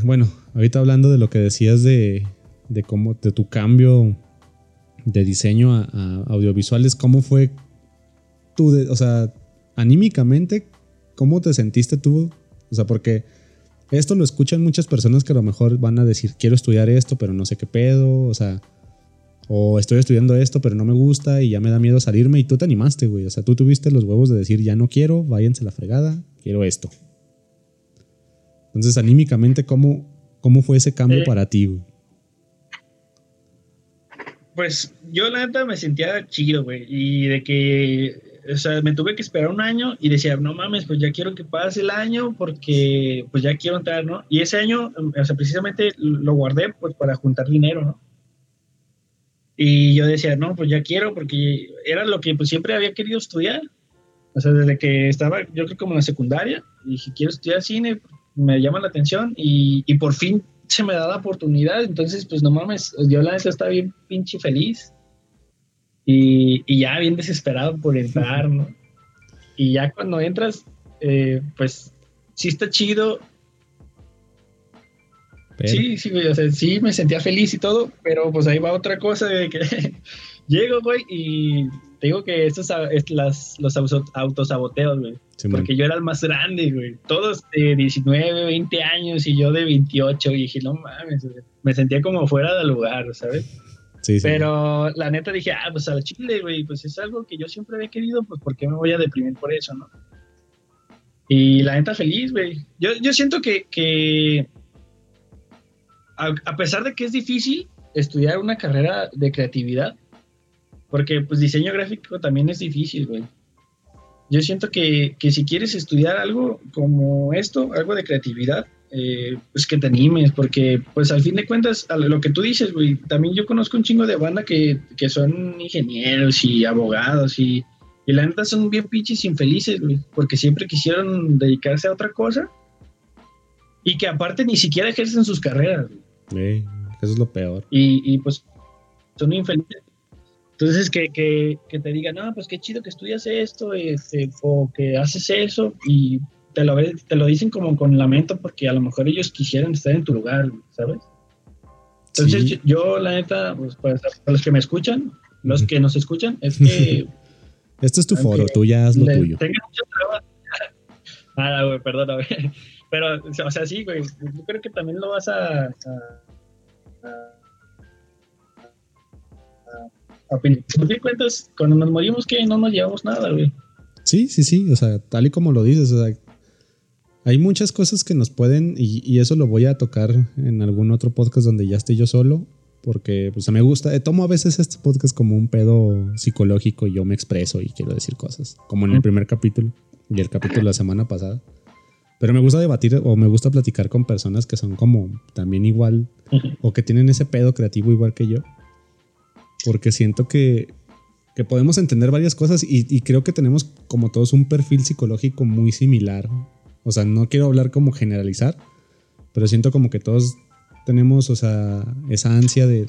Speaker 1: bueno, ahorita hablando de lo que decías de, de cómo, de tu cambio de diseño a, audiovisuales, ¿cómo fue tú, o sea, anímicamente, cómo te sentiste tú? O sea, porque esto lo escuchan muchas personas que a lo mejor van a decir, quiero estudiar esto, pero no sé qué pedo, o sea, o estoy estudiando esto, pero no me gusta y ya me da miedo salirme y tú te animaste, güey. O sea, tú tuviste los huevos de decir, ya no quiero, váyanse la fregada, quiero esto. Entonces, anímicamente, ¿cómo, cómo fue ese cambio para ti, güey?
Speaker 2: Pues yo la neta me sentía chido, güey. Y de que, o sea, me tuve que esperar un año y decía, no mames, pues ya quiero que pase el año porque pues ya quiero entrar, ¿no? Y ese año, o sea, precisamente lo guardé pues para juntar dinero, ¿no? Y yo decía, no, pues ya quiero, porque era lo que pues, siempre había querido estudiar. O sea, desde que estaba, yo creo como en la secundaria, dije, quiero estudiar cine, me llama la atención y, y por fin se me da la oportunidad. Entonces, pues no mames, yo la neta estaba bien pinche feliz y, y, ya bien desesperado por entrar, ¿no? Y ya cuando entras, eh, pues sí está chido Sí, sí, güey, o sea, sí me sentía feliz y todo, pero pues ahí va otra cosa de que llego, güey, y te digo que estos es las, los autosaboteos, güey. porque yo era el más grande, güey. Todos de 19, 20 años y yo de 28. Y dije, no mames, me sentía como fuera del lugar, ¿sabes? Sí, sí. Pero la neta dije, ah, pues a la chile, güey, pues es algo que yo siempre había querido, pues ¿por qué me voy a deprimir por eso, no? Y la neta feliz, güey. Yo, yo siento que, que a, pesar de que es difícil estudiar una carrera de creatividad, porque pues diseño gráfico también es difícil, güey. Yo siento que, si quieres estudiar algo como esto, algo de creatividad, eh, pues que te animes, porque pues al fin de cuentas, a lo que tú dices, güey, también yo conozco un chingo de banda que, son ingenieros y abogados y, y la neta son bien pinches infelices, güey, porque siempre quisieron dedicarse a otra cosa y que aparte ni siquiera ejercen sus carreras, güey
Speaker 1: eso es lo peor.
Speaker 2: Y, pues son infelices. Entonces, que, que, que, te digan, no, pues qué chido que estudias esto, este, o que haces eso, y te lo, te lo dicen como con lamento, porque a lo mejor ellos quisieran estar en tu lugar, ¿sabes? Entonces, yo, la neta, pues, para, los que me escuchan, los que nos escuchan, es que.
Speaker 1: este es tu foro, tú ya haz lo tuyo. Tengo mucho trabajo.
Speaker 2: ah, güey, perdóname. Pero, o sea, sí, güey, yo creo que también lo vas a, a, a, a cuentas, cuando nos morimos, que no nos llevamos nada, güey.
Speaker 1: Sí, sí, sí, o sea, tal y como lo dices, o sea, hay muchas cosas que nos pueden, y, y, eso lo voy a tocar en algún otro podcast donde ya esté yo solo, porque pues me gusta, eh, tomo a veces este podcast como un pedo psicológico y yo me expreso y quiero decir cosas, como en el primer capítulo y el capítulo de la semana pasada. Pero me gusta debatir o me gusta platicar con personas que son como también igual o que tienen ese pedo creativo igual que yo. Porque siento que, que podemos entender varias cosas y, y, creo que tenemos como todos un perfil psicológico muy similar. O sea, no quiero hablar como generalizar, pero siento como que todos tenemos, o sea, esa ansia de,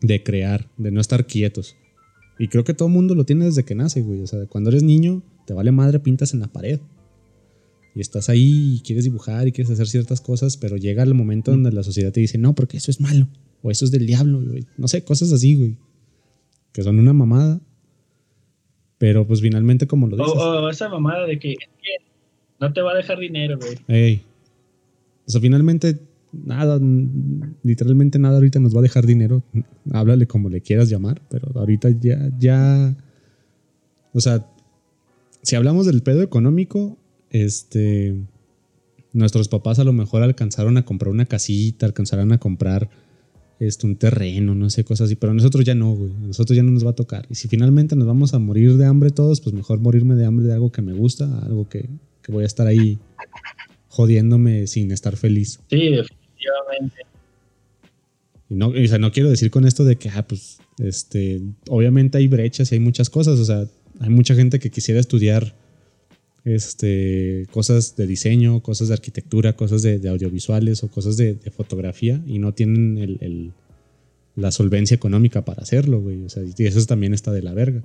Speaker 1: de, crear, de no estar quietos. Y creo que todo mundo lo tiene desde que nace, güey. O sea, cuando eres niño, te vale madre, pintas en la pared. Y estás ahí y quieres dibujar y quieres hacer ciertas cosas, pero llega el momento donde la sociedad te dice, no, porque eso es malo. O eso es del diablo, güey. No sé, cosas así, güey. Que son una mamada. Pero pues finalmente, como lo dices.
Speaker 2: O, esa mamada de que, no te va a dejar dinero, güey.
Speaker 1: Ey. O sea, finalmente nada, literalmente nada ahorita nos va a dejar dinero. Háblale como le quieras llamar, pero ahorita ya, ya, o sea, si hablamos del pedo económico, este, nuestros papás a lo mejor alcanzaron a comprar una casita, alcanzaron a comprar este, un terreno, no sé, cosas así, pero nosotros ya no, güey, a nosotros ya no nos va a tocar. Y si finalmente nos vamos a morir de hambre todos, pues mejor morirme de hambre de algo que me gusta, algo que, que voy a estar ahí jodiéndome sin estar feliz.
Speaker 2: Sí, Efectivamente.
Speaker 1: Y no, o sea, no quiero decir con esto de que, ah, pues, este, obviamente hay brechas y hay muchas cosas, o sea, hay mucha gente que quisiera estudiar este, cosas de diseño, cosas de arquitectura, cosas de, audiovisuales o cosas de, fotografía y no tienen el, la solvencia económica para hacerlo, güey. O sea, y eso también está de la verga.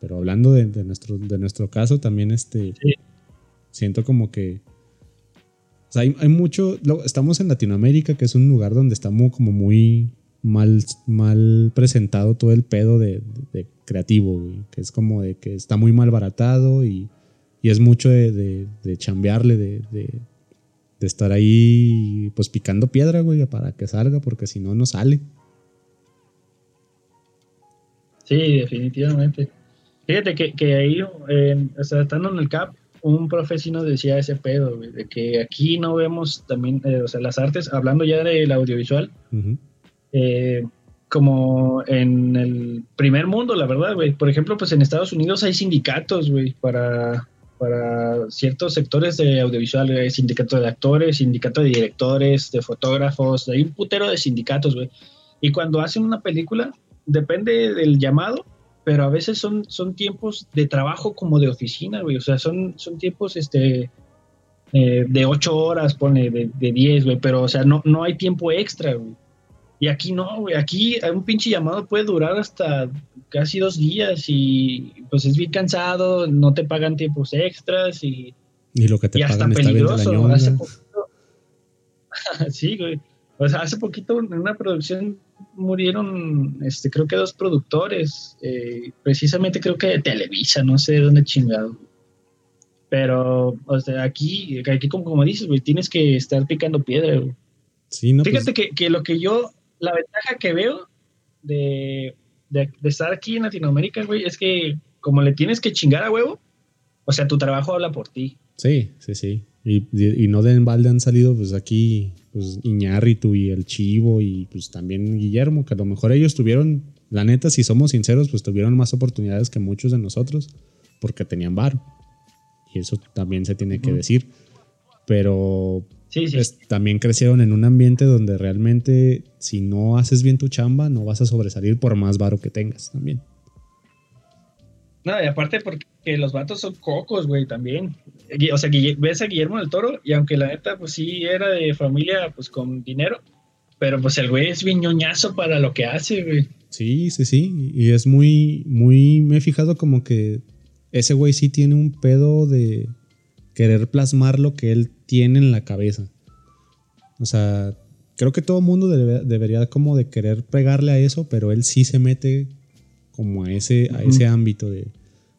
Speaker 1: Pero hablando de, nuestro, de nuestro caso, también este, siento como que o sea, hay, mucho. Estamos en Latinoamérica, que es un lugar donde estamos como muy mal, mal presentado todo el pedo de, creativo, Que es como de que está muy mal baratado y, y es mucho de, de, chambearle, de, de, estar ahí, pues picando piedra, güey, para que salga, porque si no, no sale.
Speaker 2: Sí, definitivamente. Fíjate que, que ahí, eh, o sea, estando en el CAP, un profesino decía ese pedo, de que aquí no vemos también, eh, o sea, las artes, hablando ya del audiovisual, eh, como en el primer mundo, la verdad, güey. Por ejemplo, pues en Estados Unidos hay sindicatos, güey, para, para ciertos sectores de audiovisual, sindicato de actores, sindicato de directores, de fotógrafos, hay un putero de sindicatos, güey. Y cuando hacen una película, depende del llamado, pero a veces son, son tiempos de trabajo como de oficina, güey. O sea, son, son tiempos este, eh, de ocho horas, pone, de, de diez, güey. Pero, o sea, no, no hay tiempo extra, güey. Y aquí no, güey. Aquí un pinche llamado puede durar hasta casi dos días y pues es bien cansado, no te pagan tiempos extras y,
Speaker 1: y lo que te pagan está peligroso. Hace poquito,
Speaker 2: sí, güey. O sea, hace poquito en una producción murieron, este, creo que dos productores, eh, precisamente creo que de Televisa, no sé de dónde chingado. Pero, o sea, aquí, aquí como, como dices, güey, tienes que estar picando piedra,
Speaker 1: Sí, no,
Speaker 2: pues Fíjate que, que, lo que yo, la ventaja que veo de, de, estar aquí en Latinoamérica, güey, es que como le tienes que chingar a huevo, o sea, tu trabajo habla por ti.
Speaker 1: Sí, sí, sí. Y, y no de balde han salido, pues aquí pues Iñárritu y el Chivo y pues también Guillermo, que a lo mejor ellos tuvieron, la neta, si somos sinceros, pues tuvieron más oportunidades que muchos de nosotros porque tenían bar. Y eso también se tiene que decir. Pero pues, también crecieron en un ambiente donde realmente si no haces bien tu chamba, no vas a sobresalir por más varo que tengas también.
Speaker 2: No, y aparte porque los vatos son cocos, güey, también. O sea, ves a Guillermo del Toro y aunque la neta, pues sí, era de familia, pues con dinero, pero pues el güey es bien para lo que hace, güey.
Speaker 1: Sí, sí, sí. Y es muy, muy, me he fijado como que ese güey sí tiene un pedo de querer plasmar lo que él tiene en la cabeza. O sea, creo que todo mundo debería como de querer pegarle a eso, pero él sí se mete como a ese, a ese ámbito de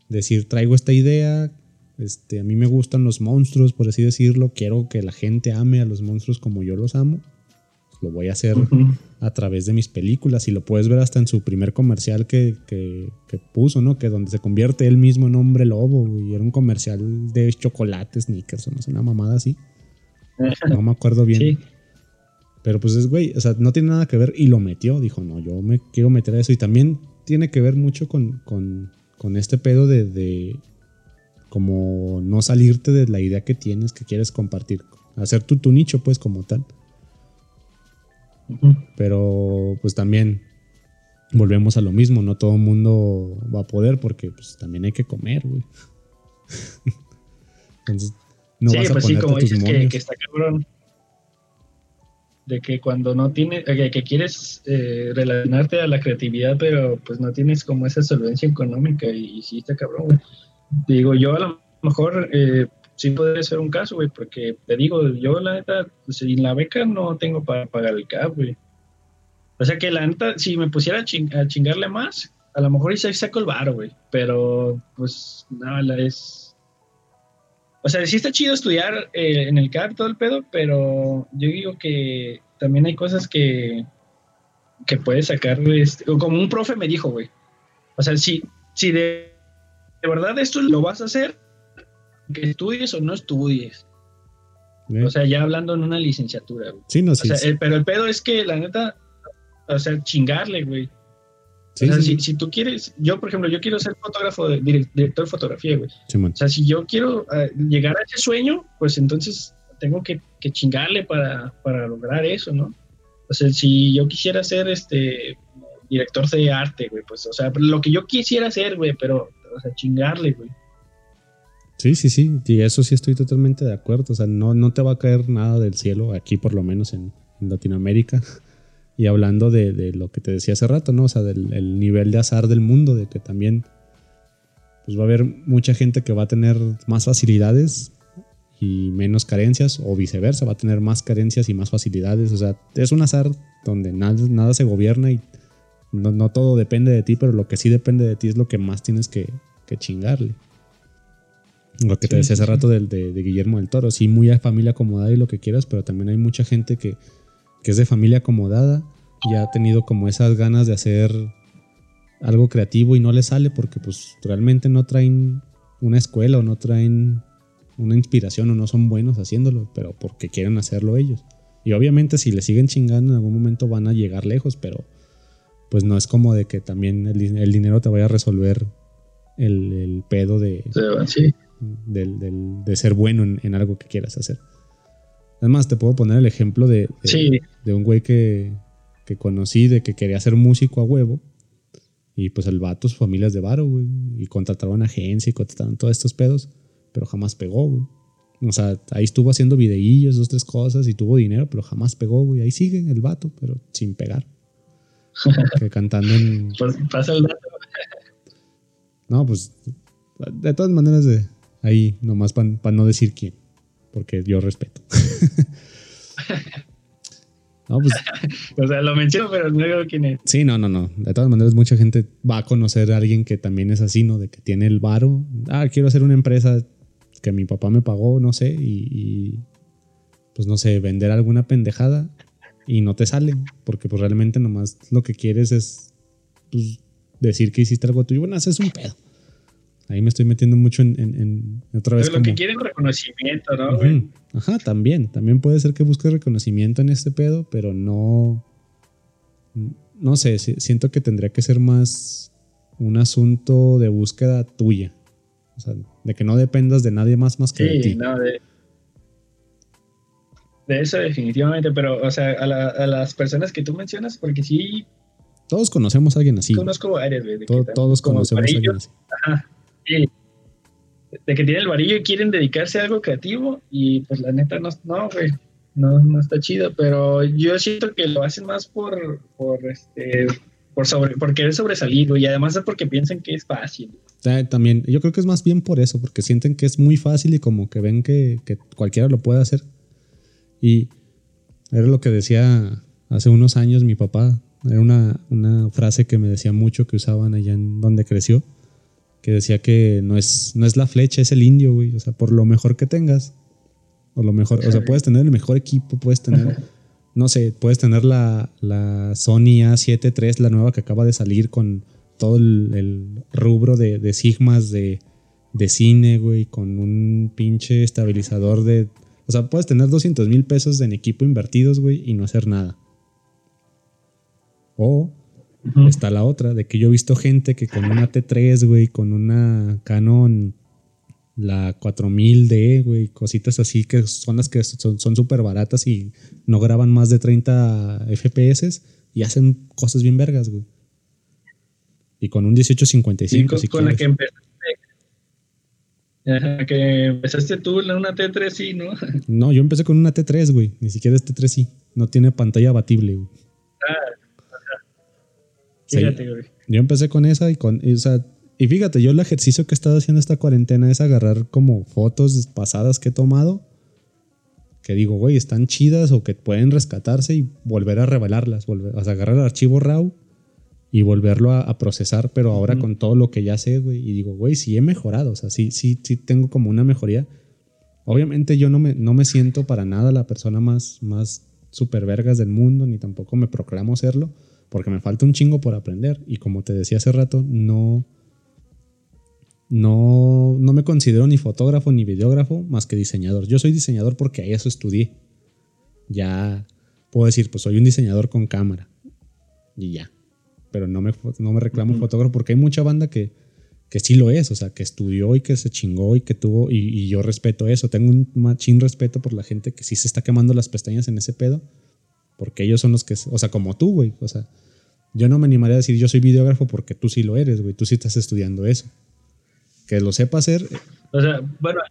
Speaker 1: decir, traigo esta idea, este, a mí me gustan los monstruos, por así decirlo, quiero que la gente ame a los monstruos como yo los amo. Lo voy a hacer a través de mis películas y lo puedes ver hasta en su primer comercial que, puso, ¿no? Que donde se convierte él mismo en hombre lobo y era un comercial de chocolates, sneakers, o no sé, una mamada así. No me acuerdo bien. Pero pues es, güey, o sea, no tiene nada que ver y lo metió. Dijo, no, yo me quiero meter a eso. Y también tiene que ver mucho con, con, con este pedo de, de, como no salirte de la idea que tienes, que quieres compartir. Hacer tu, tu nicho, pues, como tal. Pero pues también volvemos a lo mismo, no todo el mundo va a poder porque pues también hay que comer, güey.
Speaker 2: Entonces, no vas a pues sí, como dices que, que, está cabrón. De que cuando no tienes, que, quieres eh, relacionarte a la creatividad, pero pues no tienes como esa solvencia económica y, sí está cabrón, güey. Digo, yo a lo mejor eh, sí podría ser un caso, güey, porque te digo, yo la neta, sin la beca no tengo para pagar el CAP, güey. O sea que la neta, si me pusiera a, chingarle más, a lo mejor se saco el bar, güey. Pero, pues, nada, la es. O sea, sí está chido estudiar eh, en el CAP todo el pedo, pero yo digo que también hay cosas que, que puedes sacar, este, como un profe me dijo, güey. O sea, si, si de, de verdad esto lo vas a hacer, que estudies o no estudies. O sea, ya hablando en una licenciatura, güey.
Speaker 1: Sí, no, sí.
Speaker 2: pero el pedo es que, la neta, o sea, chingarle, güey. o sea, si, tú quieres, yo por ejemplo, yo quiero ser fotógrafo, director de fotografía, güey. o sea, si yo quiero eh, llegar a ese sueño, pues entonces tengo que, chingarle para, para, lograr eso, ¿no? O sea, si yo quisiera ser este director de arte, güey, pues, o sea, lo que yo quisiera hacer, güey, pero, o sea, chingarle, güey.
Speaker 1: Sí, sí, sí, y eso sí estoy totalmente de acuerdo. O sea, no, no te va a caer nada del cielo, aquí por lo menos en, Latinoamérica. Y hablando de, lo que te decía hace rato, ¿no? O sea, del nivel de azar del mundo, de que también pues va a haber mucha gente que va a tener más facilidades y menos carencias, o viceversa, va a tener más carencias y más facilidades. O sea, es un azar donde nada, se gobierna y no, todo depende de ti, pero lo que sí depende de ti es lo que más tienes que chingarle. Lo que te decía hace rato de, de, Guillermo del Toro, sí, muy a familia acomodada y lo que quieras, pero también hay mucha gente que, es de familia acomodada y ha tenido como esas ganas de hacer algo creativo y no le sale porque pues realmente no traen una escuela o no traen una inspiración o no son buenos haciéndolo, pero porque quieren hacerlo ellos. Y obviamente si le siguen chingando en algún momento van a llegar lejos, pero pues no es como de que también el, dinero te vaya a resolver el, pedo de, sí de ser bueno en, algo que quieras hacer. Además, te puedo poner el ejemplo de, de, un güey que, que, conocí, de que quería ser músico a huevo. Y pues el vato, su familia es de varo, güey. Y contrataron agencia y contrataron todos estos pedos. Pero jamás pegó, güey. O sea, ahí estuvo haciendo videillos, dos, tres cosas y tuvo dinero, pero jamás pegó, güey. Ahí sigue el vato, pero sin pegar. que cantando en.
Speaker 2: Pues pasa el dato.
Speaker 1: no, pues. De todas maneras, de, Ahí nomás para no decir quién, porque yo respeto.
Speaker 2: no, pues, o sea, lo menciono, pero no digo quién es.
Speaker 1: Sí, no, no, no. De todas maneras, mucha gente va a conocer a alguien que también es así, ¿no? De que tiene el varo. Ah, quiero hacer una empresa que mi papá me pagó, no sé, y, pues no sé, vender alguna pendejada y no te sale, porque pues realmente nomás lo que quieres es pues, decir que hiciste algo tuyo. Bueno, haces un pedo. Ahí me estoy metiendo mucho en, en, otra vez.
Speaker 2: Pero lo que quieren reconocimiento, ¿no?
Speaker 1: Ajá, también. También puede ser que busques reconocimiento en este pedo, pero no. No sé, siento que tendría que ser más un asunto de búsqueda tuya. O sea, de que no dependas de nadie más más que de ti.
Speaker 2: No, de, de eso definitivamente, pero, o sea, a, las personas que tú mencionas, porque sí.
Speaker 1: Todos conocemos a alguien así.
Speaker 2: Conozco varios, güey.
Speaker 1: todos conocemos a alguien así. Ajá
Speaker 2: de que tienen el varillo y quieren dedicarse a algo creativo y pues la neta no, no, güey, no, no está chido, pero yo siento que lo hacen más por, por este, por sobre, por querer sobresalir, y además es porque piensan que es fácil.
Speaker 1: También, yo creo que es más bien por eso, porque sienten que es muy fácil y como que ven que, que cualquiera lo puede hacer. Y era lo que decía hace unos años mi papá, era una, una frase que me decía mucho que usaban allá en donde creció que decía que no es, no es la flecha, es el indio, güey. O sea, por lo mejor que tengas. O lo mejor, o sea, puedes tener el mejor equipo, puedes tener, no sé, puedes tener la, la Sony A7 III, la nueva que acaba de salir con todo el, rubro de, de, sigmas de, de cine, güey, con un pinche estabilizador de... O O sea, puedes tener 200 mil pesos en equipo invertidos, güey, y no hacer nada. O está la otra, de que yo he visto gente que con una T3, güey, con una Canon, la 4000D, güey, cositas así que son las que son súper baratas y no graban más de 30 FPS y hacen cosas bien vergas, güey. Y con un 1855.
Speaker 2: Sí, con, la que empezaste. que empezaste tú en una T3, sí, ¿no?
Speaker 1: No, yo empecé con una T3, güey. Ni siquiera es T3, sí. No tiene pantalla abatible, güey. Ah, Fíjate, güey. Yo empecé con esa y con. Y, o sea, y fíjate, yo el ejercicio que he estado haciendo esta cuarentena es agarrar como fotos pasadas que he tomado. Que digo, güey, están chidas o que pueden rescatarse y volver a revelarlas. Volver, o sea, agarrar el archivo RAW y volverlo a, procesar, pero ahora con todo lo que ya sé, güey. Y digo, güey, sí he mejorado. O sea, sí, sí, sí tengo como una mejoría. Obviamente yo no me, no me siento para nada la persona más, más super vergas del mundo, ni tampoco me proclamo serlo porque me falta un chingo por aprender y como te decía hace rato, no, no, no me considero ni fotógrafo ni videógrafo más que diseñador. Yo soy diseñador porque a eso estudié. Ya puedo decir, pues soy un diseñador con cámara y ya. Pero no me, no me reclamo fotógrafo porque hay mucha banda que, que sí lo es, o sea, que estudió y que se chingó y que tuvo, y, y, yo respeto eso, tengo un machín respeto por la gente que sí se está quemando las pestañas en ese pedo, porque ellos son los que, o sea, como tú, güey, o sea, yo no me animaría a decir yo soy videógrafo porque tú sí lo eres, güey. Tú sí estás estudiando eso. Que lo sepa hacer.
Speaker 2: O sea, bueno.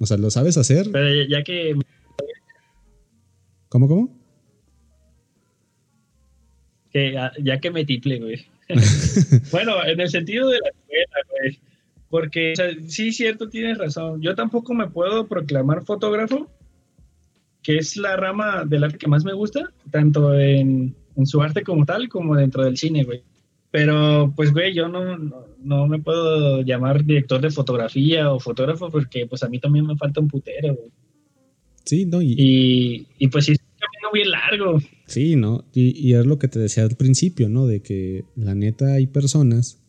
Speaker 1: O sea, lo sabes hacer.
Speaker 2: Pero ya que.
Speaker 1: ¿Cómo, cómo?
Speaker 2: Que ya que me tiple, güey. bueno, en el sentido de la escuela, güey. Porque, o sea, sí, cierto, tienes razón. Yo tampoco me puedo proclamar fotógrafo, que es la rama del arte que más me gusta, tanto en en su arte como tal, como dentro del cine, güey. Pero, pues, güey, yo no, no, me puedo llamar director de fotografía o fotógrafo porque, pues, a mí también me falta un putero, güey.
Speaker 1: Sí, no,
Speaker 2: y... Y, pues sí, es un camino bien largo.
Speaker 1: Sí, ¿no? Y, y, es lo que te decía al principio, ¿no? De que la neta hay personas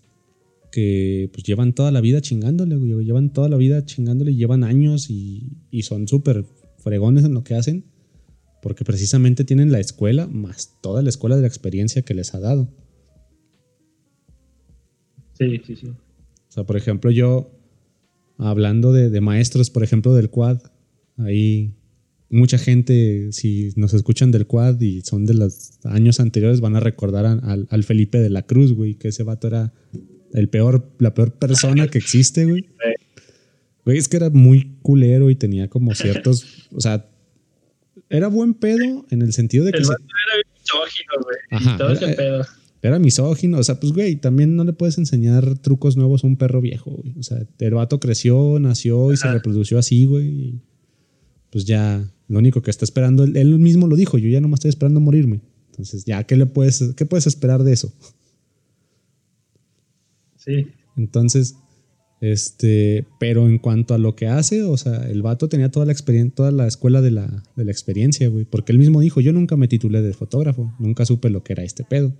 Speaker 1: que pues llevan toda la vida chingándole, güey. Llevan toda la vida chingándole, y llevan años y, y son súper fregones en lo que hacen porque precisamente tienen la escuela más toda la escuela de la experiencia que les ha dado.
Speaker 2: Sí, sí, sí.
Speaker 1: O sea, por ejemplo, yo, hablando de, maestros, por ejemplo, del quad, ahí mucha gente, si nos escuchan del quad y son de los años anteriores, van a recordar al, Felipe de la Cruz, güey, que ese vato era el peor, la peor persona que existe, güey. Güey, es que era muy culero y tenía como ciertos, o sea, era buen pedo en el sentido de que.
Speaker 2: El era misógino, güey. Ajá. Todo ese pedo.
Speaker 1: Era misógino, o sea, pues, güey, también no le puedes enseñar trucos nuevos a un perro viejo, güey. O sea, el vato creció, nació y se reprodució así, güey. pues ya, lo único que está esperando, él, mismo lo dijo, yo ya no me estoy esperando morirme. Entonces, ya, ¿qué le puedes, qué puedes esperar de eso?
Speaker 2: Sí.
Speaker 1: Entonces, este, pero en cuanto a lo que hace, o sea, el vato tenía toda la experiencia, toda la escuela de la, de la experiencia, güey. Porque él mismo dijo, yo nunca me titulé de fotógrafo, nunca supe lo que era este pedo.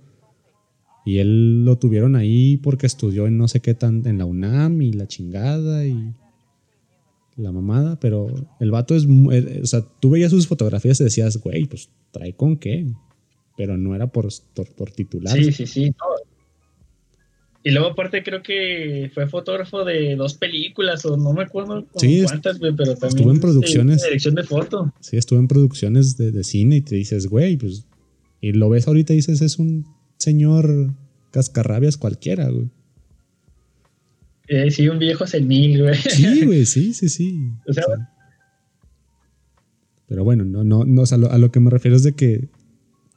Speaker 1: Y él lo tuvieron ahí porque estudió en no sé qué tan, en la UNAM y la chingada y la mamada, pero el vato es, eh, o sea, tú veías sus fotografías y decías, güey, pues trae con qué, pero no era por, por, titular.
Speaker 2: Sí, sí, sí, y luego aparte creo que fue fotógrafo de dos películas o no me acuerdo cuántas, güey, pero también
Speaker 1: estuvo en producciones.
Speaker 2: dirección de foto.
Speaker 1: Sí, estuvo en producciones de, cine y te dices, güey, pues y lo ves ahorita y dices, es un señor cascarrabias cualquiera, güey.
Speaker 2: Eh, sí, un viejo senil, güey.
Speaker 1: Sí, güey, sí, sí, sí. O sea, pero bueno, no, no, no, a, lo, a lo que me refiero es de que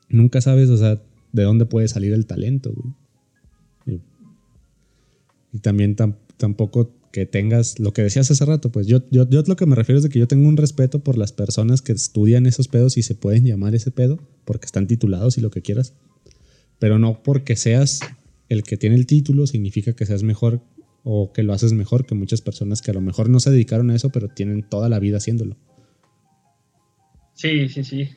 Speaker 1: nunca sabes, o sea, de dónde puede salir el talento, güey. Y también tampoco que tengas lo que decías hace rato, pues yo, yo, yo lo que me refiero es de que yo tengo un respeto por las personas que estudian esos pedos y se pueden llamar ese pedo porque están titulados y lo que quieras, pero no porque seas el que tiene el título significa que seas mejor o que lo haces mejor que muchas personas que a lo mejor no se dedicaron a eso, pero tienen toda la vida haciéndolo.
Speaker 2: Sí, sí, sí.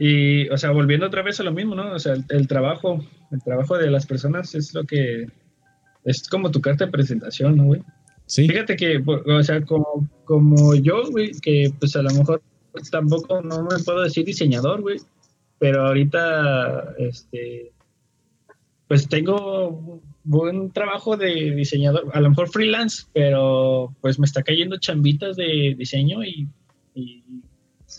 Speaker 2: Y, o sea, volviendo otra vez a lo mismo, ¿no? O sea, el trabajo, el trabajo de las personas es lo que es como tu carta de presentación, ¿no, güey? Fíjate que, o sea, como, como yo, güey, que pues a lo mejor tampoco no me puedo decir diseñador, güey, pero ahorita, este, pues tengo buen trabajo de diseñador, a lo mejor freelance, pero pues me está cayendo chambitas de diseño y,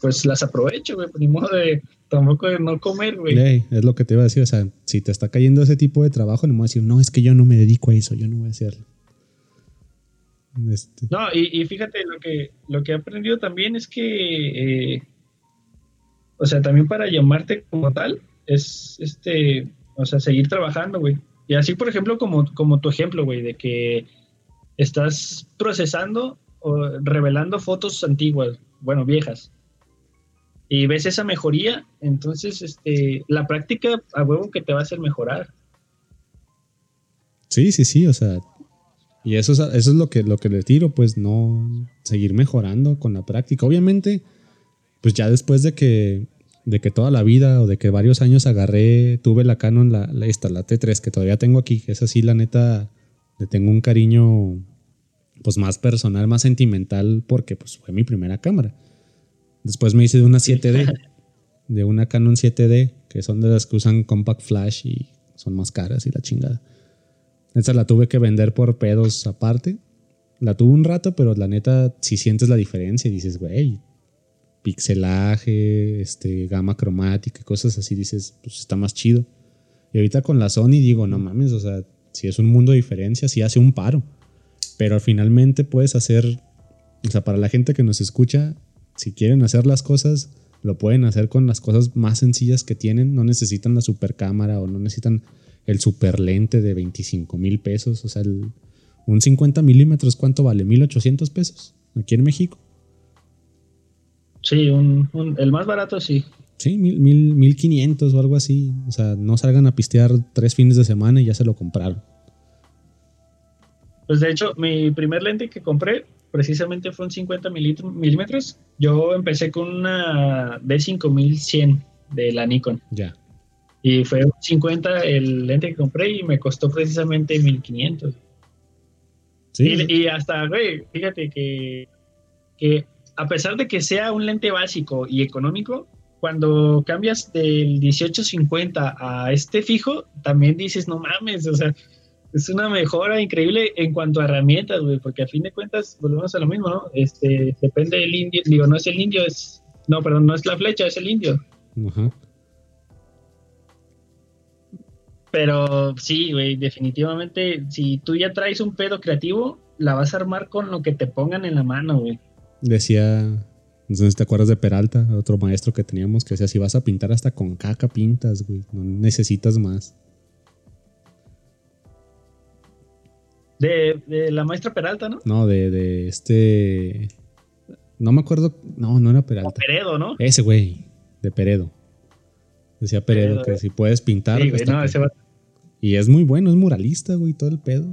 Speaker 2: pues las aprovecho, güey, ni modo de tampoco de no comer, güey.
Speaker 1: es lo que te iba a decir, o sea, si te está cayendo ese tipo de trabajo, no me voy a decir, no, es que yo no me dedico a eso, yo no voy a hacerlo.
Speaker 2: Este. No, y, fíjate, lo que, lo que he aprendido también es que, eh, o sea, también para llamarte como tal, es, este, o sea, seguir trabajando, güey. Y así, por ejemplo, como, como tu ejemplo, güey, de que estás procesando o revelando fotos antiguas, bueno, viejas, y ves esa mejoría, entonces, este, la práctica a huevo que te va a hacer mejorar.
Speaker 1: Sí, sí, sí, o sea, y eso es, eso es lo que, lo que le tiro, pues no seguir mejorando con la práctica. Obviamente, pues ya después de que, de que toda la vida o de que varios años agarré, tuve la Canon, la, la, esta, la T3, que todavía tengo aquí, que es así, la neta, le tengo un cariño pues más personal, más sentimental, porque pues fue mi primera cámara. Después me hice de una 7D, de una Canon 7D, que son de las que usan compact flash y son más caras y la chingada. Esa la tuve que vender por pedos aparte. La tuve un rato, pero la neta, si sientes la diferencia y dices, güey, pixelaje, este, gama cromática y cosas así, dices, pues está más chido. Y ahorita con la Sony digo, no mames, o sea, si es un mundo de diferencia, si hace un paro. Pero finalmente puedes hacer, o sea, para la gente que nos escucha, si quieren hacer las cosas, lo pueden hacer con las cosas más sencillas que tienen. No necesitan la super cámara o no necesitan el super lente de 25 mil pesos. O sea, un 50 milímetros, ¿cuánto vale? 1800 pesos aquí en México.
Speaker 2: Sí, el más barato sí.
Speaker 1: Sí, mil, mil, 1500 o algo así. O sea, no salgan a pistear tres fines de semana y ya se lo compraron.
Speaker 2: Pues de hecho, mi primer lente que compré precisamente fue un 50 milímetros. Yo empecé con una D5100 de la Nikon.
Speaker 1: Ya.
Speaker 2: Y fue 50 el lente que compré y me costó precisamente 1500. Sí. Y, hasta, güey, fíjate que, que a pesar de que sea un lente básico y económico, cuando cambias del 1850 a este fijo, también dices, no mames, o sea, es una mejora increíble en cuanto a herramientas, güey, porque a fin de cuentas volvemos a lo mismo, ¿no? Este, depende del indio, digo, no es el indio, es, no, perdón, no es la flecha, es el indio. Ajá. Pero sí, güey, definitivamente, si tú ya traes un pedo creativo, la vas a armar con lo que te pongan en la mano, güey.
Speaker 1: Decía, no sé si te acuerdas de Peralta, otro maestro que teníamos, que decía, si vas a pintar hasta con caca pintas, güey, no necesitas más.
Speaker 2: De, la maestra Peralta, ¿no?
Speaker 1: No, de, de este... No me acuerdo, no, no era Peralta.
Speaker 2: Peredo, ¿no?
Speaker 1: Ese güey, de Peredo. Decía Peredo, que si puedes pintar. Pues, y es muy bueno, es muralista, güey, todo el pedo.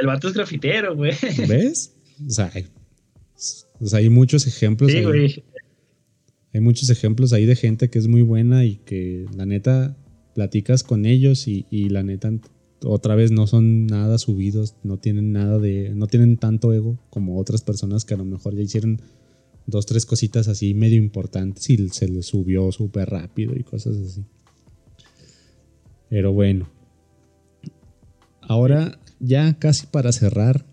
Speaker 2: El vato es grafitero, güey.
Speaker 1: ¿Ves? O sea, hay, muchos ejemplos. Sí, güey. Hay muchos ejemplos ahí de gente que es muy buena y que la neta platicas con ellos y, y la neta otra vez no son nada subidos, no tienen nada de, no tienen tanto ego como otras personas que a lo mejor ya hicieron dos, tres cositas así medio importantes y se le subió súper rápido y cosas así. Pero bueno. Ahora, ya casi para cerrar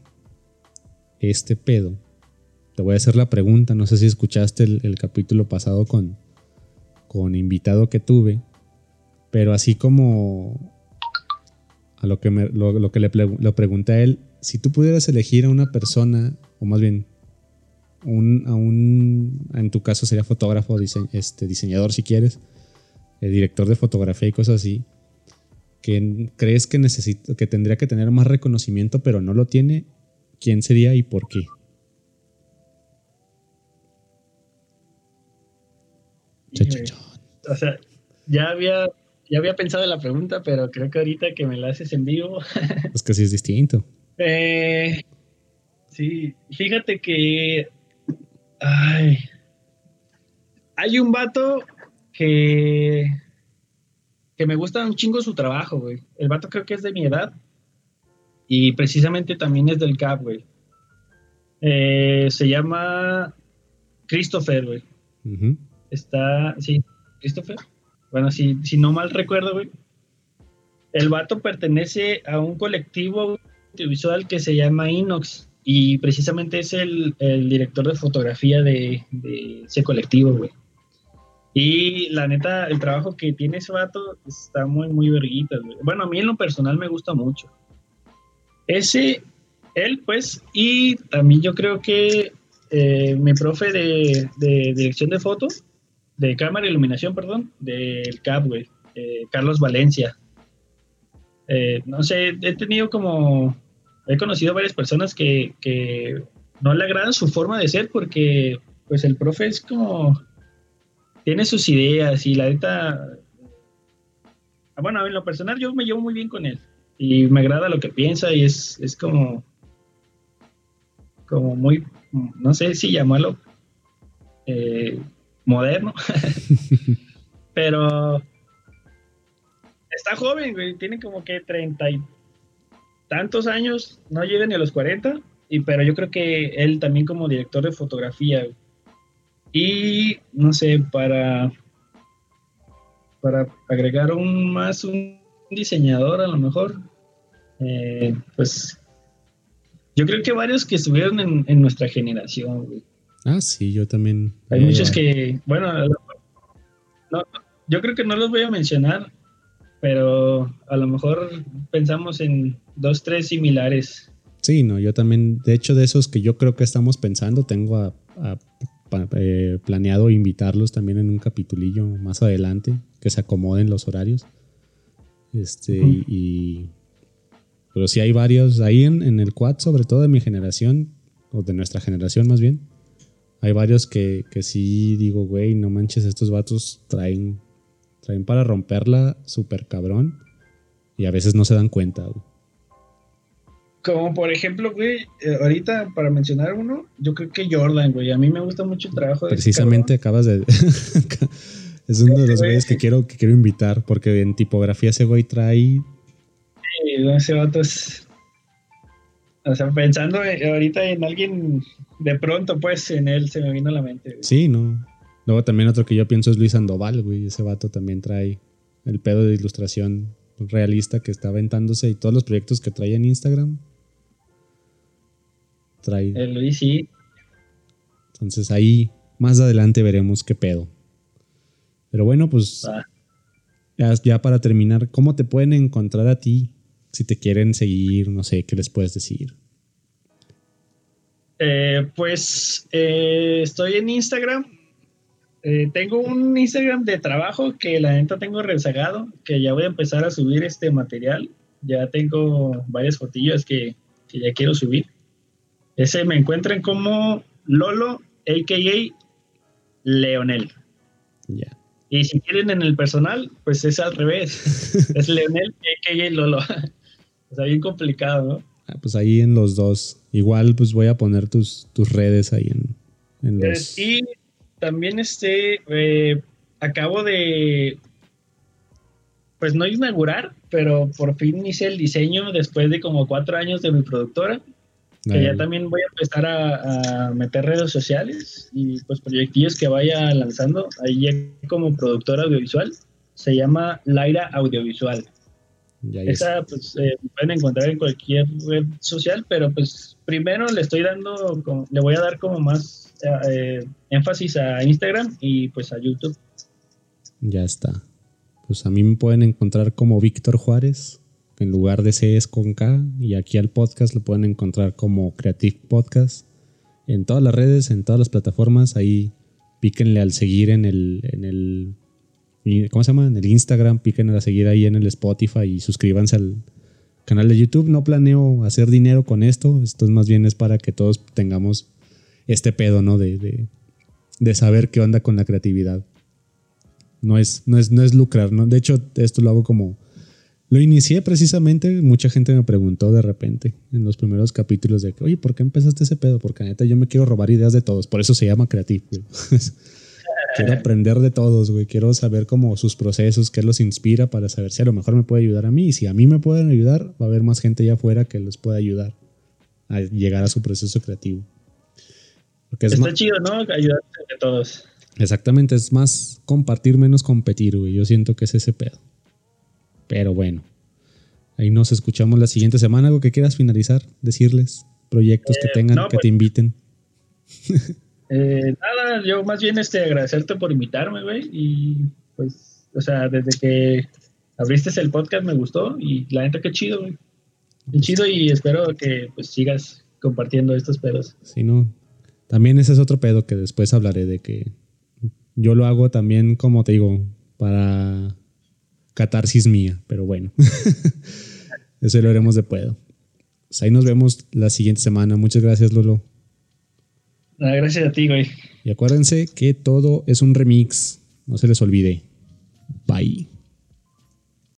Speaker 1: este pedo, te voy a hacer la pregunta. No sé si escuchaste el, capítulo pasado con, con invitado que tuve, pero así como a lo que, lo, que le, le pregunté a él, si tú pudieras elegir a una persona, o más bien un, a un, en tu caso sería fotógrafo, este, diseñador si quieres, el director de fotografía y cosas así, que crees que, necesito, que tendría que tener más reconocimiento pero no lo tiene, ¿quién sería y por qué?
Speaker 2: O sea, ya había, ya había pensado en la pregunta, pero creo que ahorita que me la haces en vivo.
Speaker 1: es que sí es distinto.
Speaker 2: Eh, sí, fíjate que Ay. Hay un vato que. que me gusta un chingo su trabajo, güey. El vato creo que es de mi edad. y precisamente también es del CAP, güey. Eh, se llama Christopher, güey. Está, sí, Christopher. Bueno, si, si no mal recuerdo, güey. El vato pertenece a un colectivo audiovisual que se llama Inox y precisamente es el, director de fotografía de, ese colectivo, güey. Y la neta, el trabajo que tiene ese vato está muy, muy verguita, güey. Bueno, a mí en lo personal me gusta mucho. Ese, él, pues, y también yo creo que eh, mi profe de, dirección de foto, de cámara iluminación, perdón, del CAP, güey, Carlos Valencia. Eh, no sé, he tenido como he conocido varias personas que, no le agradan su forma de ser porque pues el profe es como tiene sus ideas y la neta ah, bueno en lo personal yo me llevo muy bien con él y me agrada lo que piensa y es, es como como muy no sé si llamarlo eh, moderno pero está joven güey tiene como que 30 y tantos años, no llega ni a los 40, y, pero yo creo que él también como director de fotografía. Y no sé, para, para agregar un más un diseñador a lo mejor, eh, pues yo creo que varios que estuvieron en, nuestra generación.
Speaker 1: Ah, sí, yo también.
Speaker 2: Hay muchos que, bueno, yo creo que no los voy a mencionar, pero a lo mejor pensamos en dos, tres similares.
Speaker 1: Sí, no, yo también, de hecho, de esos que yo creo que estamos pensando, tengo a, eh, planeado invitarlos también en un capitulillo más adelante, que se acomoden los horarios. Este, y, pero sí hay varios ahí en, en, el quad, sobre todo de mi generación, o de nuestra generación más bien. Hay varios que, que sí digo, güey, no manches, estos vatos traen, traen para romperla súper cabrón. Y a veces no se dan cuenta, güey.
Speaker 2: Como por ejemplo, güey, eh, ahorita para mencionar uno, yo creo que Jordan, güey. A mí me gusta mucho el trabajo
Speaker 1: de Precisamente acabas de. es uno de los güeyes que quiero, que quiero invitar, porque en tipografía ese güey trae.
Speaker 2: Sí, ese vato es. O sea, pensando ahorita en alguien, de pronto, pues en él se me vino a la mente.
Speaker 1: Sí, no. Luego también otro que yo pienso es Luis Sandoval, güey. Ese vato también trae el pedo de ilustración realista que está aventándose y todos los proyectos que trae en Instagram
Speaker 2: el Luis sí.
Speaker 1: Entonces ahí más adelante veremos qué pedo. Pero bueno, pues ya, para terminar, ¿cómo te pueden encontrar a ti? Si te quieren seguir, no sé, ¿qué les puedes decir?
Speaker 2: Eh, pues eh, estoy en Instagram. Eh, tengo un Instagram de trabajo que la neta tengo rezagado, que ya voy a empezar a subir este material. Ya tengo varias fotillas que ya quiero subir. Ese me encuentran como Lolo, a.k.a. Leonel.
Speaker 1: Ya.
Speaker 2: Y si quieren en el personal, pues es al revés. es Leonel, a.k.a. Lolo. Sea, bien complicado, ¿no?
Speaker 1: Ah, pues ahí en los dos. Igual, pues voy a poner tus, tus redes ahí en, en los...
Speaker 2: Y también este, eh, acabo de, pues no inaugurar, pero por fin hice el diseño después de como cuatro años de mi productora que ya también voy a empezar a, meter redes sociales y pues proyectillos que vaya lanzando ahí como productora audiovisual. Se llama Laira Audiovisual. Esa pues eh, pueden encontrar en cualquier red social, pero pues primero le estoy dando, le voy a dar como más eh, énfasis a Instagram y pues a YouTube.
Speaker 1: Ya está. Pues a mí me pueden encontrar como Víctor Juárez en lugar de C es con K y aquí al podcast lo pueden encontrar como Creative Podcast en todas las redes, en todas las plataformas, ahí píquenle al seguir en el, en el ¿cómo se llama? En el Instagram, píquenle a seguir ahí en el Spotify y suscríbanse al canal de YouTube. No planeo hacer dinero con esto, esto más bien es para que todos tengamos este pedo, ¿no? De, de, saber qué onda con la creatividad. No es, no es, no es lucrar, ¿no? De hecho, esto lo hago como lo inicié precisamente, mucha gente me preguntó de repente en los primeros capítulos de que, oye, ¿por qué empezaste ese pedo? Porque neta yo me quiero robar ideas de todos, por eso se llama creativo. quiero aprender de todos, güey. Quiero saber cómo sus procesos, qué los inspira para saber si a lo mejor me puede ayudar a mí. Y si a mí me pueden ayudar, va a haber más gente allá afuera que les pueda ayudar a llegar a su proceso creativo.
Speaker 2: Porque Está chido, ¿no? Ayudar a todos.
Speaker 1: Exactamente, es más compartir, menos competir, güey. Yo siento que es ese pedo. Pero bueno, ahí nos escuchamos la siguiente semana. ¿Algo que quieras finalizar? Decirles proyectos que eh, tengan, que te pues, inviten.
Speaker 2: Eh, nada, yo más bien este, agradecerte por invitarme, güey. Y pues, o sea, desde que abriste el podcast me gustó y la neta que chido, güey. Qué chido y espero que pues sigas compartiendo estos pedos.
Speaker 1: Sí, no. También ese es otro pedo que después hablaré de que yo lo hago también, como te digo, para catarsis mía, pero bueno. Eso lo haremos de pedo. Pues ahí nos vemos la siguiente semana. Muchas gracias, Lolo.
Speaker 2: Ah, gracias a ti, güey.
Speaker 1: Y acuérdense que todo es un remix. No se les olvide. Bye.